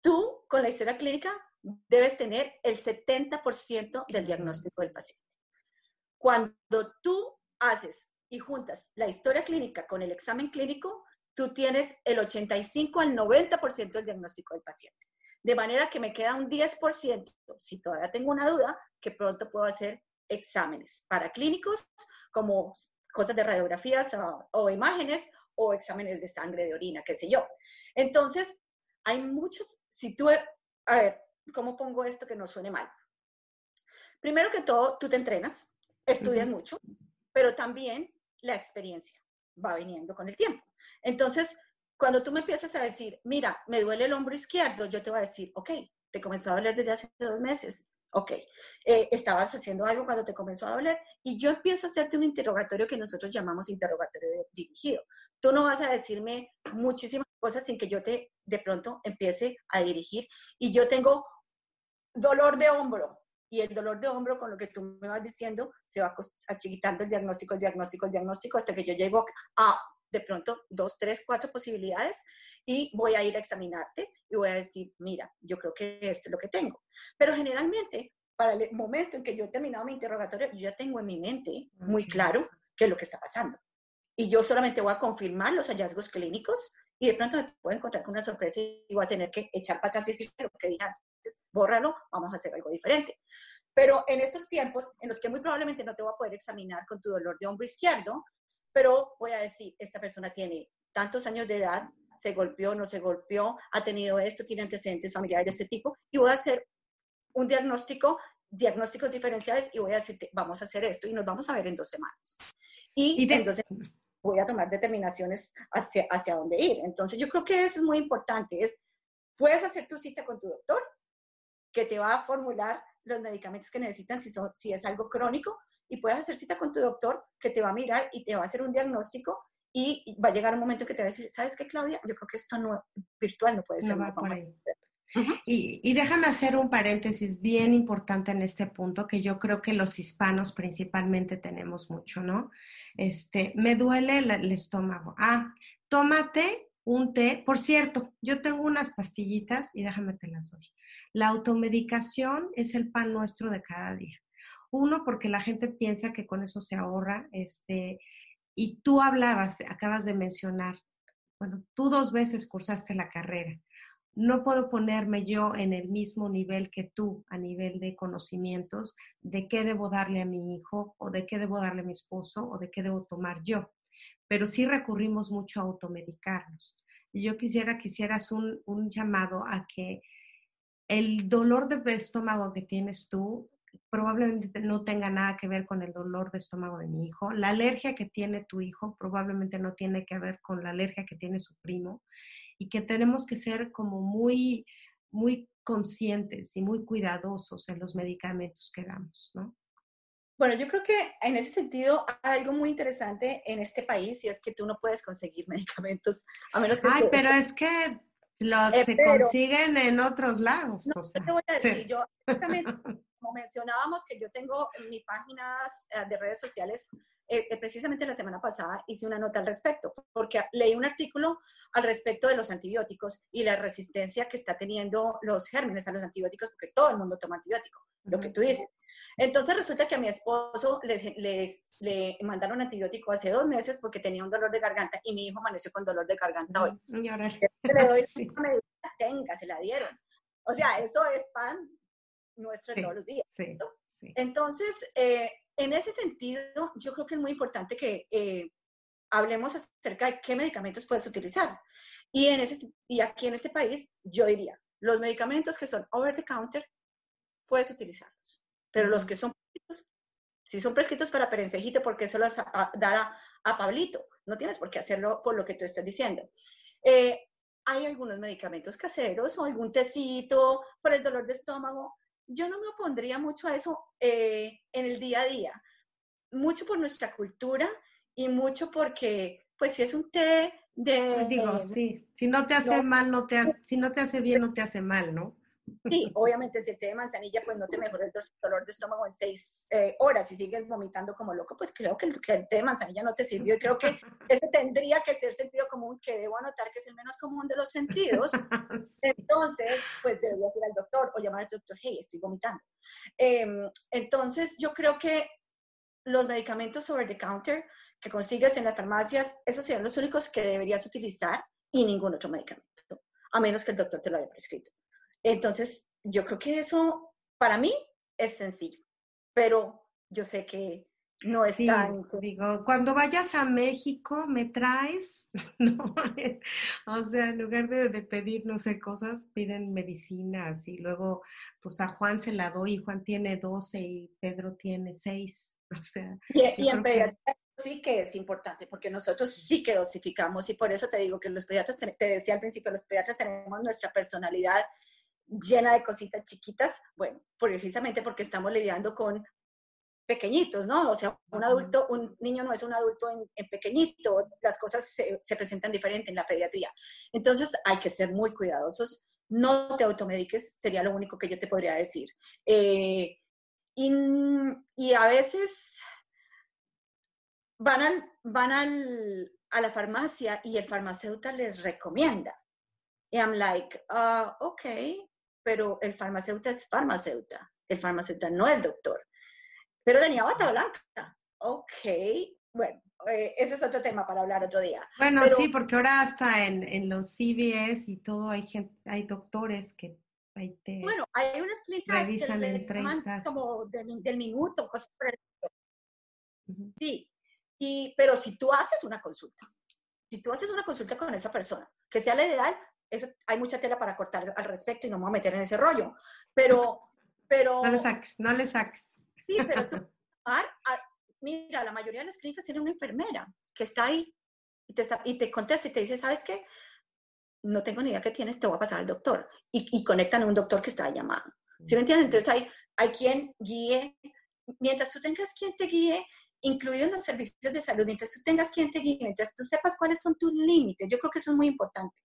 tú con la historia clínica debes tener el 70% del diagnóstico del paciente. Cuando tú haces y juntas la historia clínica con el examen clínico, tú tienes el 85 al 90% del diagnóstico del paciente. De manera que me queda un 10%, si todavía tengo una duda, que pronto puedo hacer exámenes para clínicos como cosas de radiografías o, o imágenes o exámenes de sangre, de orina, qué sé yo. Entonces, hay muchos, si tú, a ver, ¿cómo pongo esto que no suene mal? Primero que todo, tú te entrenas, estudias mucho, pero también la experiencia va viniendo con el tiempo. Entonces, cuando tú me empiezas a decir, mira, me duele el hombro izquierdo, yo te voy a decir, ok, te comenzó a doler desde hace dos meses, ok, eh, estabas haciendo algo cuando te comenzó a doler y yo empiezo a hacerte un interrogatorio que nosotros llamamos interrogatorio dirigido. Tú no vas a decirme muchísimas cosas sin que yo te de pronto empiece a dirigir y yo tengo dolor de hombro y el dolor de hombro con lo que tú me vas diciendo se va achiquitando el diagnóstico, el diagnóstico, el diagnóstico hasta que yo llego a de pronto dos, tres, cuatro posibilidades y voy a ir a examinarte y voy a decir, mira, yo creo que esto es lo que tengo. Pero generalmente, para el momento en que yo he terminado mi interrogatorio, yo ya tengo en mi mente muy claro qué es lo que está pasando. Y yo solamente voy a confirmar los hallazgos clínicos y de pronto me puedo encontrar con una sorpresa y voy a tener que echar para atrás y decir, lo que dije antes, bórralo, vamos a hacer algo diferente. Pero en estos tiempos en los que muy probablemente no te voy a poder examinar con tu dolor de hombro izquierdo, pero voy a decir, esta persona tiene tantos años de edad, se golpeó, no se golpeó, ha tenido esto, tiene antecedentes familiares de este tipo, y voy a hacer un diagnóstico, diagnósticos diferenciales, y voy a decirte, vamos a hacer esto, y nos vamos a ver en dos semanas. Y, ¿Y entonces voy a tomar determinaciones hacia, hacia dónde ir. Entonces, yo creo que eso es muy importante. Es, puedes hacer tu cita con tu doctor, que te va a formular los medicamentos que necesitan si, son, si es algo crónico, y puedes hacer cita con tu doctor, que te va a mirar y te va a hacer un diagnóstico y va a llegar un momento que te va a decir, ¿sabes qué, Claudia? Yo creo que esto no, virtual no puede ser. No y, y, déjame hacer un paréntesis bien importante en este punto, que yo creo que los hispanos principalmente tenemos mucho, ¿no? Este, me duele el, el estómago. Ah, tómate un té. Por cierto, yo tengo unas pastillitas y déjame te las doy. La automedicación es el pan nuestro de cada día. Uno, porque la gente piensa que con eso se ahorra, este, y tú hablabas, acabas de mencionar, bueno, tú dos veces cursaste la carrera. No puedo ponerme yo en el mismo nivel que tú a nivel de conocimientos de qué debo darle a mi hijo o de qué debo darle a mi esposo o de qué debo tomar yo. Pero sí recurrimos mucho a automedicarnos. Yo quisiera que hicieras un, un llamado a que el dolor de estómago que tienes tú probablemente no tenga nada que ver con el dolor de estómago de mi hijo. La alergia que tiene tu hijo probablemente no tiene que ver con la alergia que tiene su primo y que tenemos que ser como muy, muy conscientes y muy cuidadosos en los medicamentos que damos, ¿no? Bueno, yo creo que en ese sentido hay algo muy interesante en este país y es que tú no puedes conseguir [laughs] medicamentos a menos que... Ay, pero es que lo eh, se consiguen en otros lados. No, te voy a decir, yo [laughs] como mencionábamos que yo tengo en mis páginas eh, de redes sociales, eh, eh, precisamente la semana pasada hice una nota al respecto, porque leí un artículo al respecto de los antibióticos y la resistencia que está teniendo los gérmenes a los antibióticos, porque todo el mundo toma antibiótico, lo que tú dices. Entonces resulta que a mi esposo les, le mandaron antibiótico hace dos meses porque tenía un dolor de garganta y mi hijo amaneció con dolor de garganta hoy. Y ahora le doy [laughs] tenga, se la dieron. O sea, eso es pan nuestro todos los días. Entonces, eh, en ese sentido, yo creo que es muy importante que eh, hablemos acerca de qué medicamentos puedes utilizar. Y, en ese, y aquí en este país, yo diría, los medicamentos que son over the counter, puedes utilizarlos. Pero los que son prescritos, si son prescritos para perencejito, porque eso los da a, Pablito. No tienes por qué hacerlo por lo que tú estás diciendo. Eh, hay algunos medicamentos caseros o algún tecito por el dolor de estómago yo no me opondría mucho a eso eh, en el día a día, mucho por nuestra cultura y mucho porque, pues si es un té de... Digo, sí, si no te hace mal, no te hace, si no te hace bien, no te hace mal, ¿no? Sí, obviamente si el té de manzanilla pues no te mejora el dolor de estómago en seis eh, horas y sigues vomitando como loco, pues creo que el, té de manzanilla no te sirvió y creo que ese tendría que ser sentido común, que debo anotar que es el menos común de los sentidos. [laughs] Entonces, pues debería ir al doctor o llamar al doctor, hey, estoy vomitando. Em, entonces, yo creo que los medicamentos over the counter que consigues en las farmacias, esos serían los únicos que deberías utilizar y ningún otro medicamento, a menos que el doctor te lo haya prescrito. Entonces, yo creo que eso para mí es sencillo, pero yo sé que no es tan... Digo, cuando vayas a México, me traes, [laughs] ¿no? o sea, en lugar de, pedir, no sé, cosas, piden medicinas y luego, pues a Juan se la doy y Juan tiene 12 y Pedro tiene 6. [laughs] O sea, y, en pediatría sí que es importante, porque nosotros sí que dosificamos y por eso te digo que los pediatras, te decía al principio, los pediatras tenemos nuestra personalidad llena de cositas chiquitas, bueno, precisamente porque estamos lidiando con pequeñitos, ¿no? O sea, un adulto, un niño no es un adulto en, pequeñito, las cosas se, presentan diferente en la pediatría. Entonces hay que ser muy cuidadosos, no te automediques, sería lo único que yo te podría decir. Eh, y, y, a veces van, al, van al, a la farmacia y el farmacéutico les recomienda. Y I'm like, uh, ok, pero el farmacéutico es farmacéutico, el farmacéutico no es doctor. Pero tenía bata blanca. Ok, bueno, eh, ese es otro tema para hablar otro día. Bueno, sí, porque ahora hasta en, en, los CVS y todo hay gente, hay doctores que ahí te Bueno, hay unas clínicas en 30 como del, minuto, cosas por el... Sí, y, pero si tú haces una consulta, si tú haces una consulta con esa persona, que sea la ideal, eso, hay mucha tela para cortar al respecto y no me voy a meter en ese rollo. Pero, [laughs] pero... No le saques, no le saques. Sí, pero tú, [laughs] mira, la mayoría de las clínicas tienen una enfermera que está ahí y te, y te contesta y te dice, ¿sabes qué? No tengo ni idea qué tienes, te voy a pasar al doctor. Y, y conectan a un doctor que está llamado. ¿Sí me entiendes? Entonces hay, hay quien guíe, mientras tú tengas quien te guíe, incluido en los servicios de salud, mientras tú tengas quien te guíe, mientras tú sepas cuáles son tus límites, yo creo que eso es muy importante.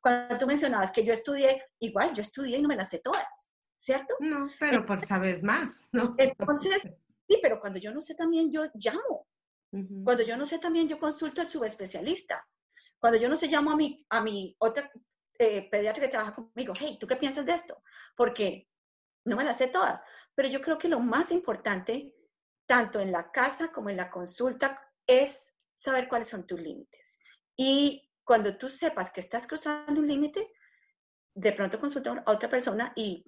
Cuando tú mencionabas que yo estudié, igual yo estudié y no me las sé todas, ¿cierto? No, pero por sabes más, ¿no? Entonces, sí, pero cuando yo no sé también, yo llamo. Cuando yo no sé también, yo consulto al subespecialista. Cuando yo no sé, llamo a mi, a mi otra eh, pediatra que trabaja conmigo, hey, ¿tú qué piensas de esto? Porque no me las sé todas, pero yo creo que lo más importante, tanto en la casa como en la consulta, es saber cuáles son tus límites. Y cuando tú sepas que estás cruzando un límite, de pronto consulta a otra persona y,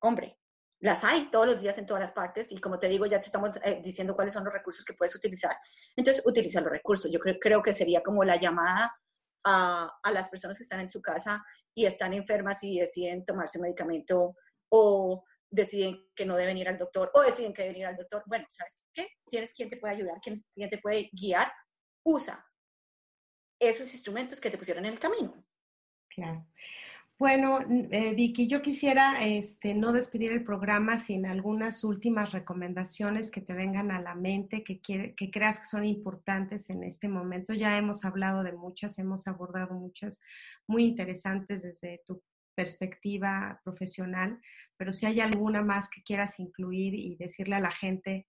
hombre, las hay todos los días en todas las partes y como te digo, ya te estamos eh, diciendo cuáles son los recursos que puedes utilizar. Entonces, utiliza los recursos. Yo creo, creo que sería como la llamada a, a, las personas que están en su casa y están enfermas y deciden tomarse un medicamento o deciden que no deben ir al doctor o deciden que deben ir al doctor. Bueno, ¿sabes qué? Tienes quien te puede ayudar, quien, quien te puede guiar. Usa esos instrumentos que te pusieron en el camino. Claro. Bueno, eh, Vicky, yo quisiera este, no despedir el programa sin algunas últimas recomendaciones que te vengan a la mente, que, que creas que son importantes en este momento. Ya hemos hablado de muchas, hemos abordado muchas muy interesantes desde tu perspectiva profesional, pero si hay alguna más que quieras incluir y decirle a la gente,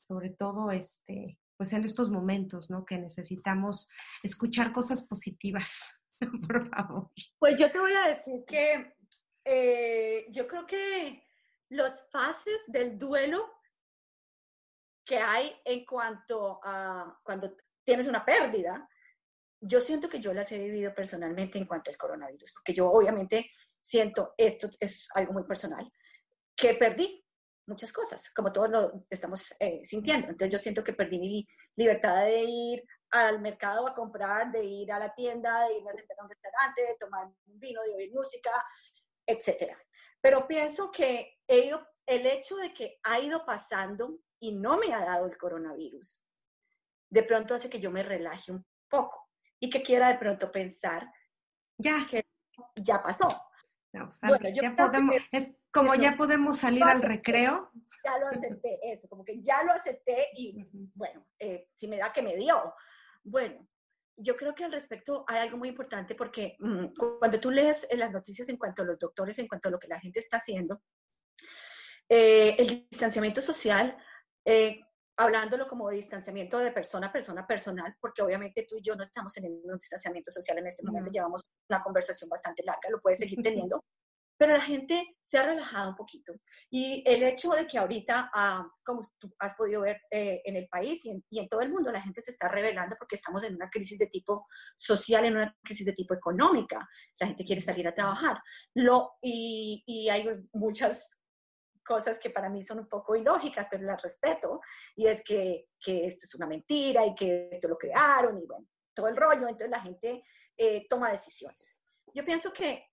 sobre todo este, pues en estos momentos, ¿no? Que necesitamos escuchar cosas positivas. [laughs] por favor. Pues yo te voy a decir que eh, yo creo que los fases del duelo que hay en cuanto a cuando tienes una pérdida, yo siento que yo las he vivido personalmente en cuanto al coronavirus, porque yo obviamente siento, esto es algo muy personal, que perdí muchas cosas, como todos lo estamos eh, sintiendo. Entonces yo siento que perdí mi libertad de ir al mercado a comprar, de ir a la tienda, de ir a sentar a un restaurante, de tomar un vino, de oír música, etc. Pero pienso que he ido, el hecho de que ha ido pasando y no me ha dado el coronavirus, de pronto hace que yo me relaje un poco y que quiera de pronto pensar ya que ya pasó. bueno, ya podemos, es como ya podemos salir al recreo. Ya lo acepté, eso, como que ya lo acepté y bueno, eh, si me da que me dio, bueno, yo creo que al respecto hay algo muy importante porque mm, cuando tú lees las noticias en cuanto a los doctores, en cuanto a lo que la gente está haciendo, eh, el distanciamiento social, eh, hablándolo como distanciamiento de persona a persona personal, porque obviamente tú y yo no estamos en un distanciamiento social en este momento, llevamos una conversación bastante larga, lo puedes seguir teniendo, [laughs] pero la gente se ha relajado un poquito. Y el hecho de que ahorita, ah, como tú has podido ver eh, en el país y en, y en, todo el mundo, la gente se está revelando porque estamos en una crisis de tipo social, en una crisis de tipo económica. La gente quiere salir a trabajar. Lo, y, y hay muchas cosas que para mí son un poco ilógicas, pero las respeto, y es que, que esto es una mentira y que esto lo crearon y bueno, todo el rollo, entonces la gente eh, toma decisiones. Yo pienso que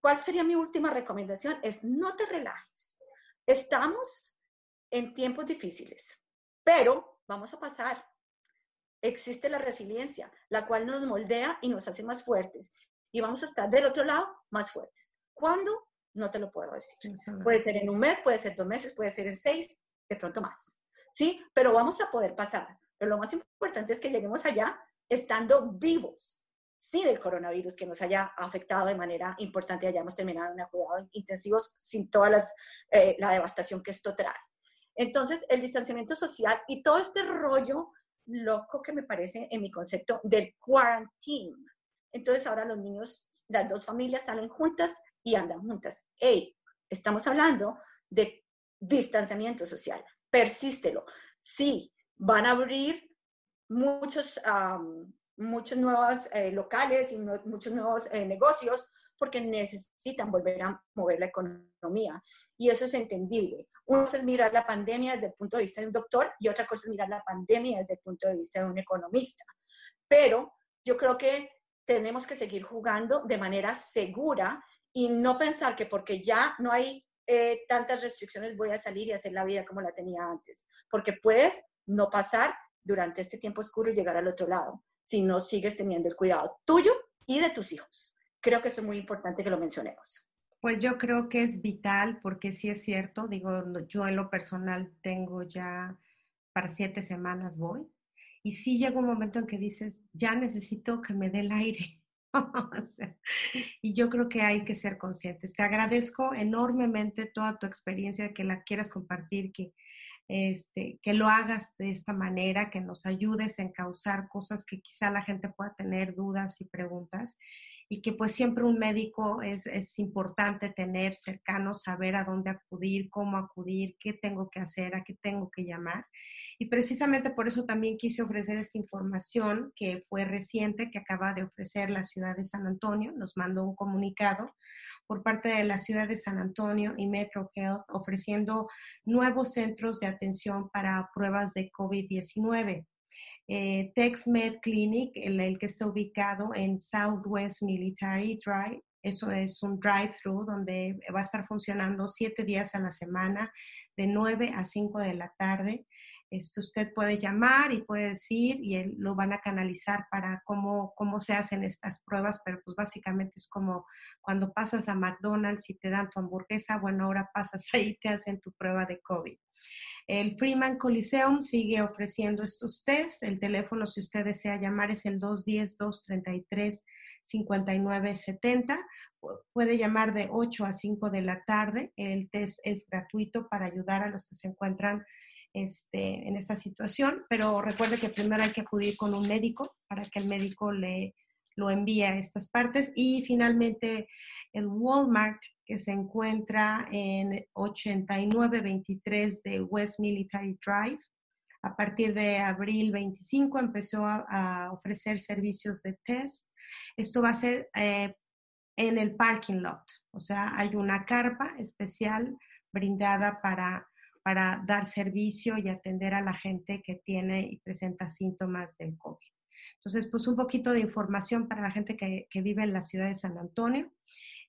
¿cuál sería mi última recomendación? Es no te relajes. Estamos en tiempos difíciles, pero vamos a pasar. Existe la resiliencia, la cual nos moldea y nos hace más fuertes. Y vamos a estar del otro lado más fuertes. ¿Cuándo? No te lo puedo decir. Puede ser en un mes, puede ser dos meses, puede ser en seis, de pronto más. ¿Sí? Pero vamos a poder pasar. Pero lo más importante es que lleguemos allá estando vivos, sí del coronavirus que nos haya afectado de manera importante, hayamos terminado en cuidados intensivos sin toda eh, la devastación que esto trae. Entonces, el distanciamiento social y todo este rollo loco que me parece en mi concepto del quarantine. Entonces, ahora los niños, las dos familias salen juntas y andan juntas. Hey, estamos hablando de distanciamiento social. Persístelo. Sí, van a abrir muchos muchos nuevos eh, locales y muchos nuevos eh, negocios porque necesitan volver a mover la economía. Y eso es entendible. Una cosa es mirar la pandemia desde el punto de vista de un doctor y otra cosa es mirar la pandemia desde el punto de vista de un economista. Pero yo creo que tenemos que seguir jugando de manera segura y no pensar que porque ya no hay eh, tantas restricciones voy a salir y hacer la vida como la tenía antes, porque puedes no pasar durante este tiempo oscuro y llegar al otro lado si no sigues teniendo el cuidado tuyo y de tus hijos. Creo que es muy importante que lo mencionemos. Pues yo creo que es vital porque sí es cierto, digo, yo en lo personal tengo ya para siete semanas voy. Y sí llega un momento en que dices, ya necesito que me dé el aire. [laughs] y yo creo que hay que ser conscientes. Te agradezco enormemente toda tu experiencia, que la quieras compartir, que, este, que lo hagas de esta manera, que nos ayudes a encauzar cosas que quizá la gente pueda tener dudas y preguntas y que pues siempre un médico es, es, importante tener cercano, saber a dónde acudir, cómo acudir, qué tengo que hacer, a qué tengo que llamar. Y precisamente por eso también quise ofrecer esta información que fue reciente, que acaba de ofrecer la ciudad de San Antonio, nos mandó un comunicado por parte de la ciudad de San Antonio y Metro Health ofreciendo nuevos centros de atención para pruebas de COVID-19 eh, TexMed Clinic, el, el, que está ubicado en Southwest Military Drive. Eso es un drive-thru donde va a estar funcionando siete días a la semana, de 9 a 5 de la tarde. Esto usted puede llamar y puede decir y lo van a canalizar para cómo, cómo se hacen estas pruebas, pero pues básicamente es como cuando pasas a McDonald's y te dan tu hamburguesa, bueno, ahora pasas [laughs] ahí y te hacen tu prueba de COVID. El Freeman Coliseum sigue ofreciendo estos tests. El teléfono, si usted desea llamar, es el 210-233-5970. Puede llamar de 8 a 5 de la tarde. El test es gratuito para ayudar a los que se encuentran este, en esta situación, pero recuerde que primero hay que acudir con un médico para que el médico le lo envíe a estas partes. Y finalmente el Walmart que se encuentra en 8923 de West Military Drive. A partir de abril 25 empezó a, ofrecer servicios de test. Esto va a ser eh, en el parking lot, o sea, hay una carpa especial brindada para, para dar servicio y atender a la gente que tiene y presenta síntomas del COVID. Entonces, pues un poquito de información para la gente que, que vive en la ciudad de San Antonio.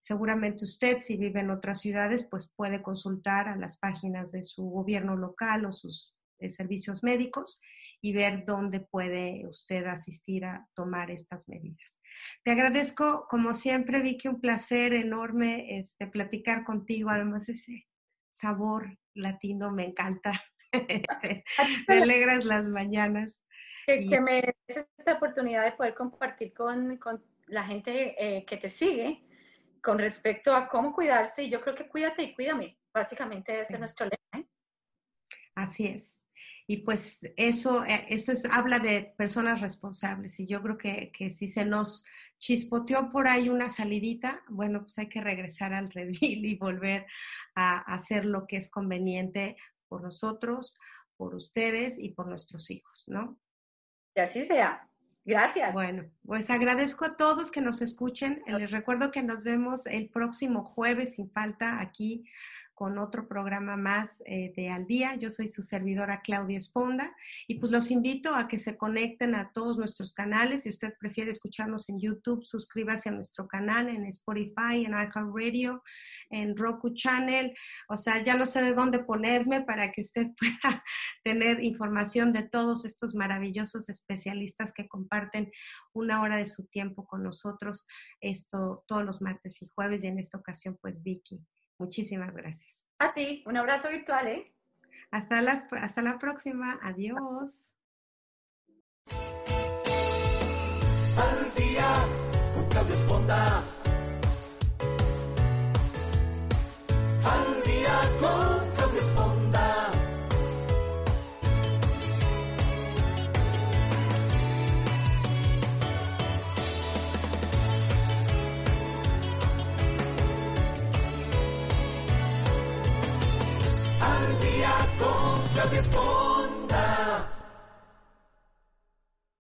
Seguramente usted, si vive en otras ciudades, pues puede consultar a las páginas de su gobierno local o sus eh, servicios médicos y ver dónde puede usted asistir a tomar estas medidas. Te agradezco, como siempre, Vicky, un placer enorme este, platicar contigo. Además, ese sabor latino me encanta. [laughs] Este, me alegras las mañanas. Que, me des esta oportunidad de poder compartir con, con la gente eh, que te sigue con respecto a cómo cuidarse, y yo creo que cuídate y cuídame, básicamente ese es nuestro lema. ¿eh? Así es. Y pues eso, eh, eso es, habla de personas responsables y yo creo que, que, si se nos chispoteó por ahí una salidita, bueno, pues hay que regresar al redil y volver a hacer lo que es conveniente por nosotros, por ustedes y por nuestros hijos, ¿no? Y así sea. Gracias. Bueno, pues agradezco a todos que nos escuchen. Les recuerdo que nos vemos el próximo jueves sin falta aquí con otro programa más eh, de Al Día. Yo soy su servidora Claudia Esponda y pues los invito a que se conecten a todos nuestros canales. Si usted prefiere escucharnos en YouTube, suscríbase a nuestro canal en Spotify, en Radio, en Roku Channel. O sea, ya no sé de dónde ponerme para que usted [laughs] pueda tener información de todos estos maravillosos especialistas que comparten una hora de su tiempo con nosotros esto todos los martes y jueves y en esta ocasión pues Vicky. Muchísimas gracias. Así, ah, un abrazo virtual, ¿eh? Hasta, las, hasta la próxima. Adiós. Al día, Al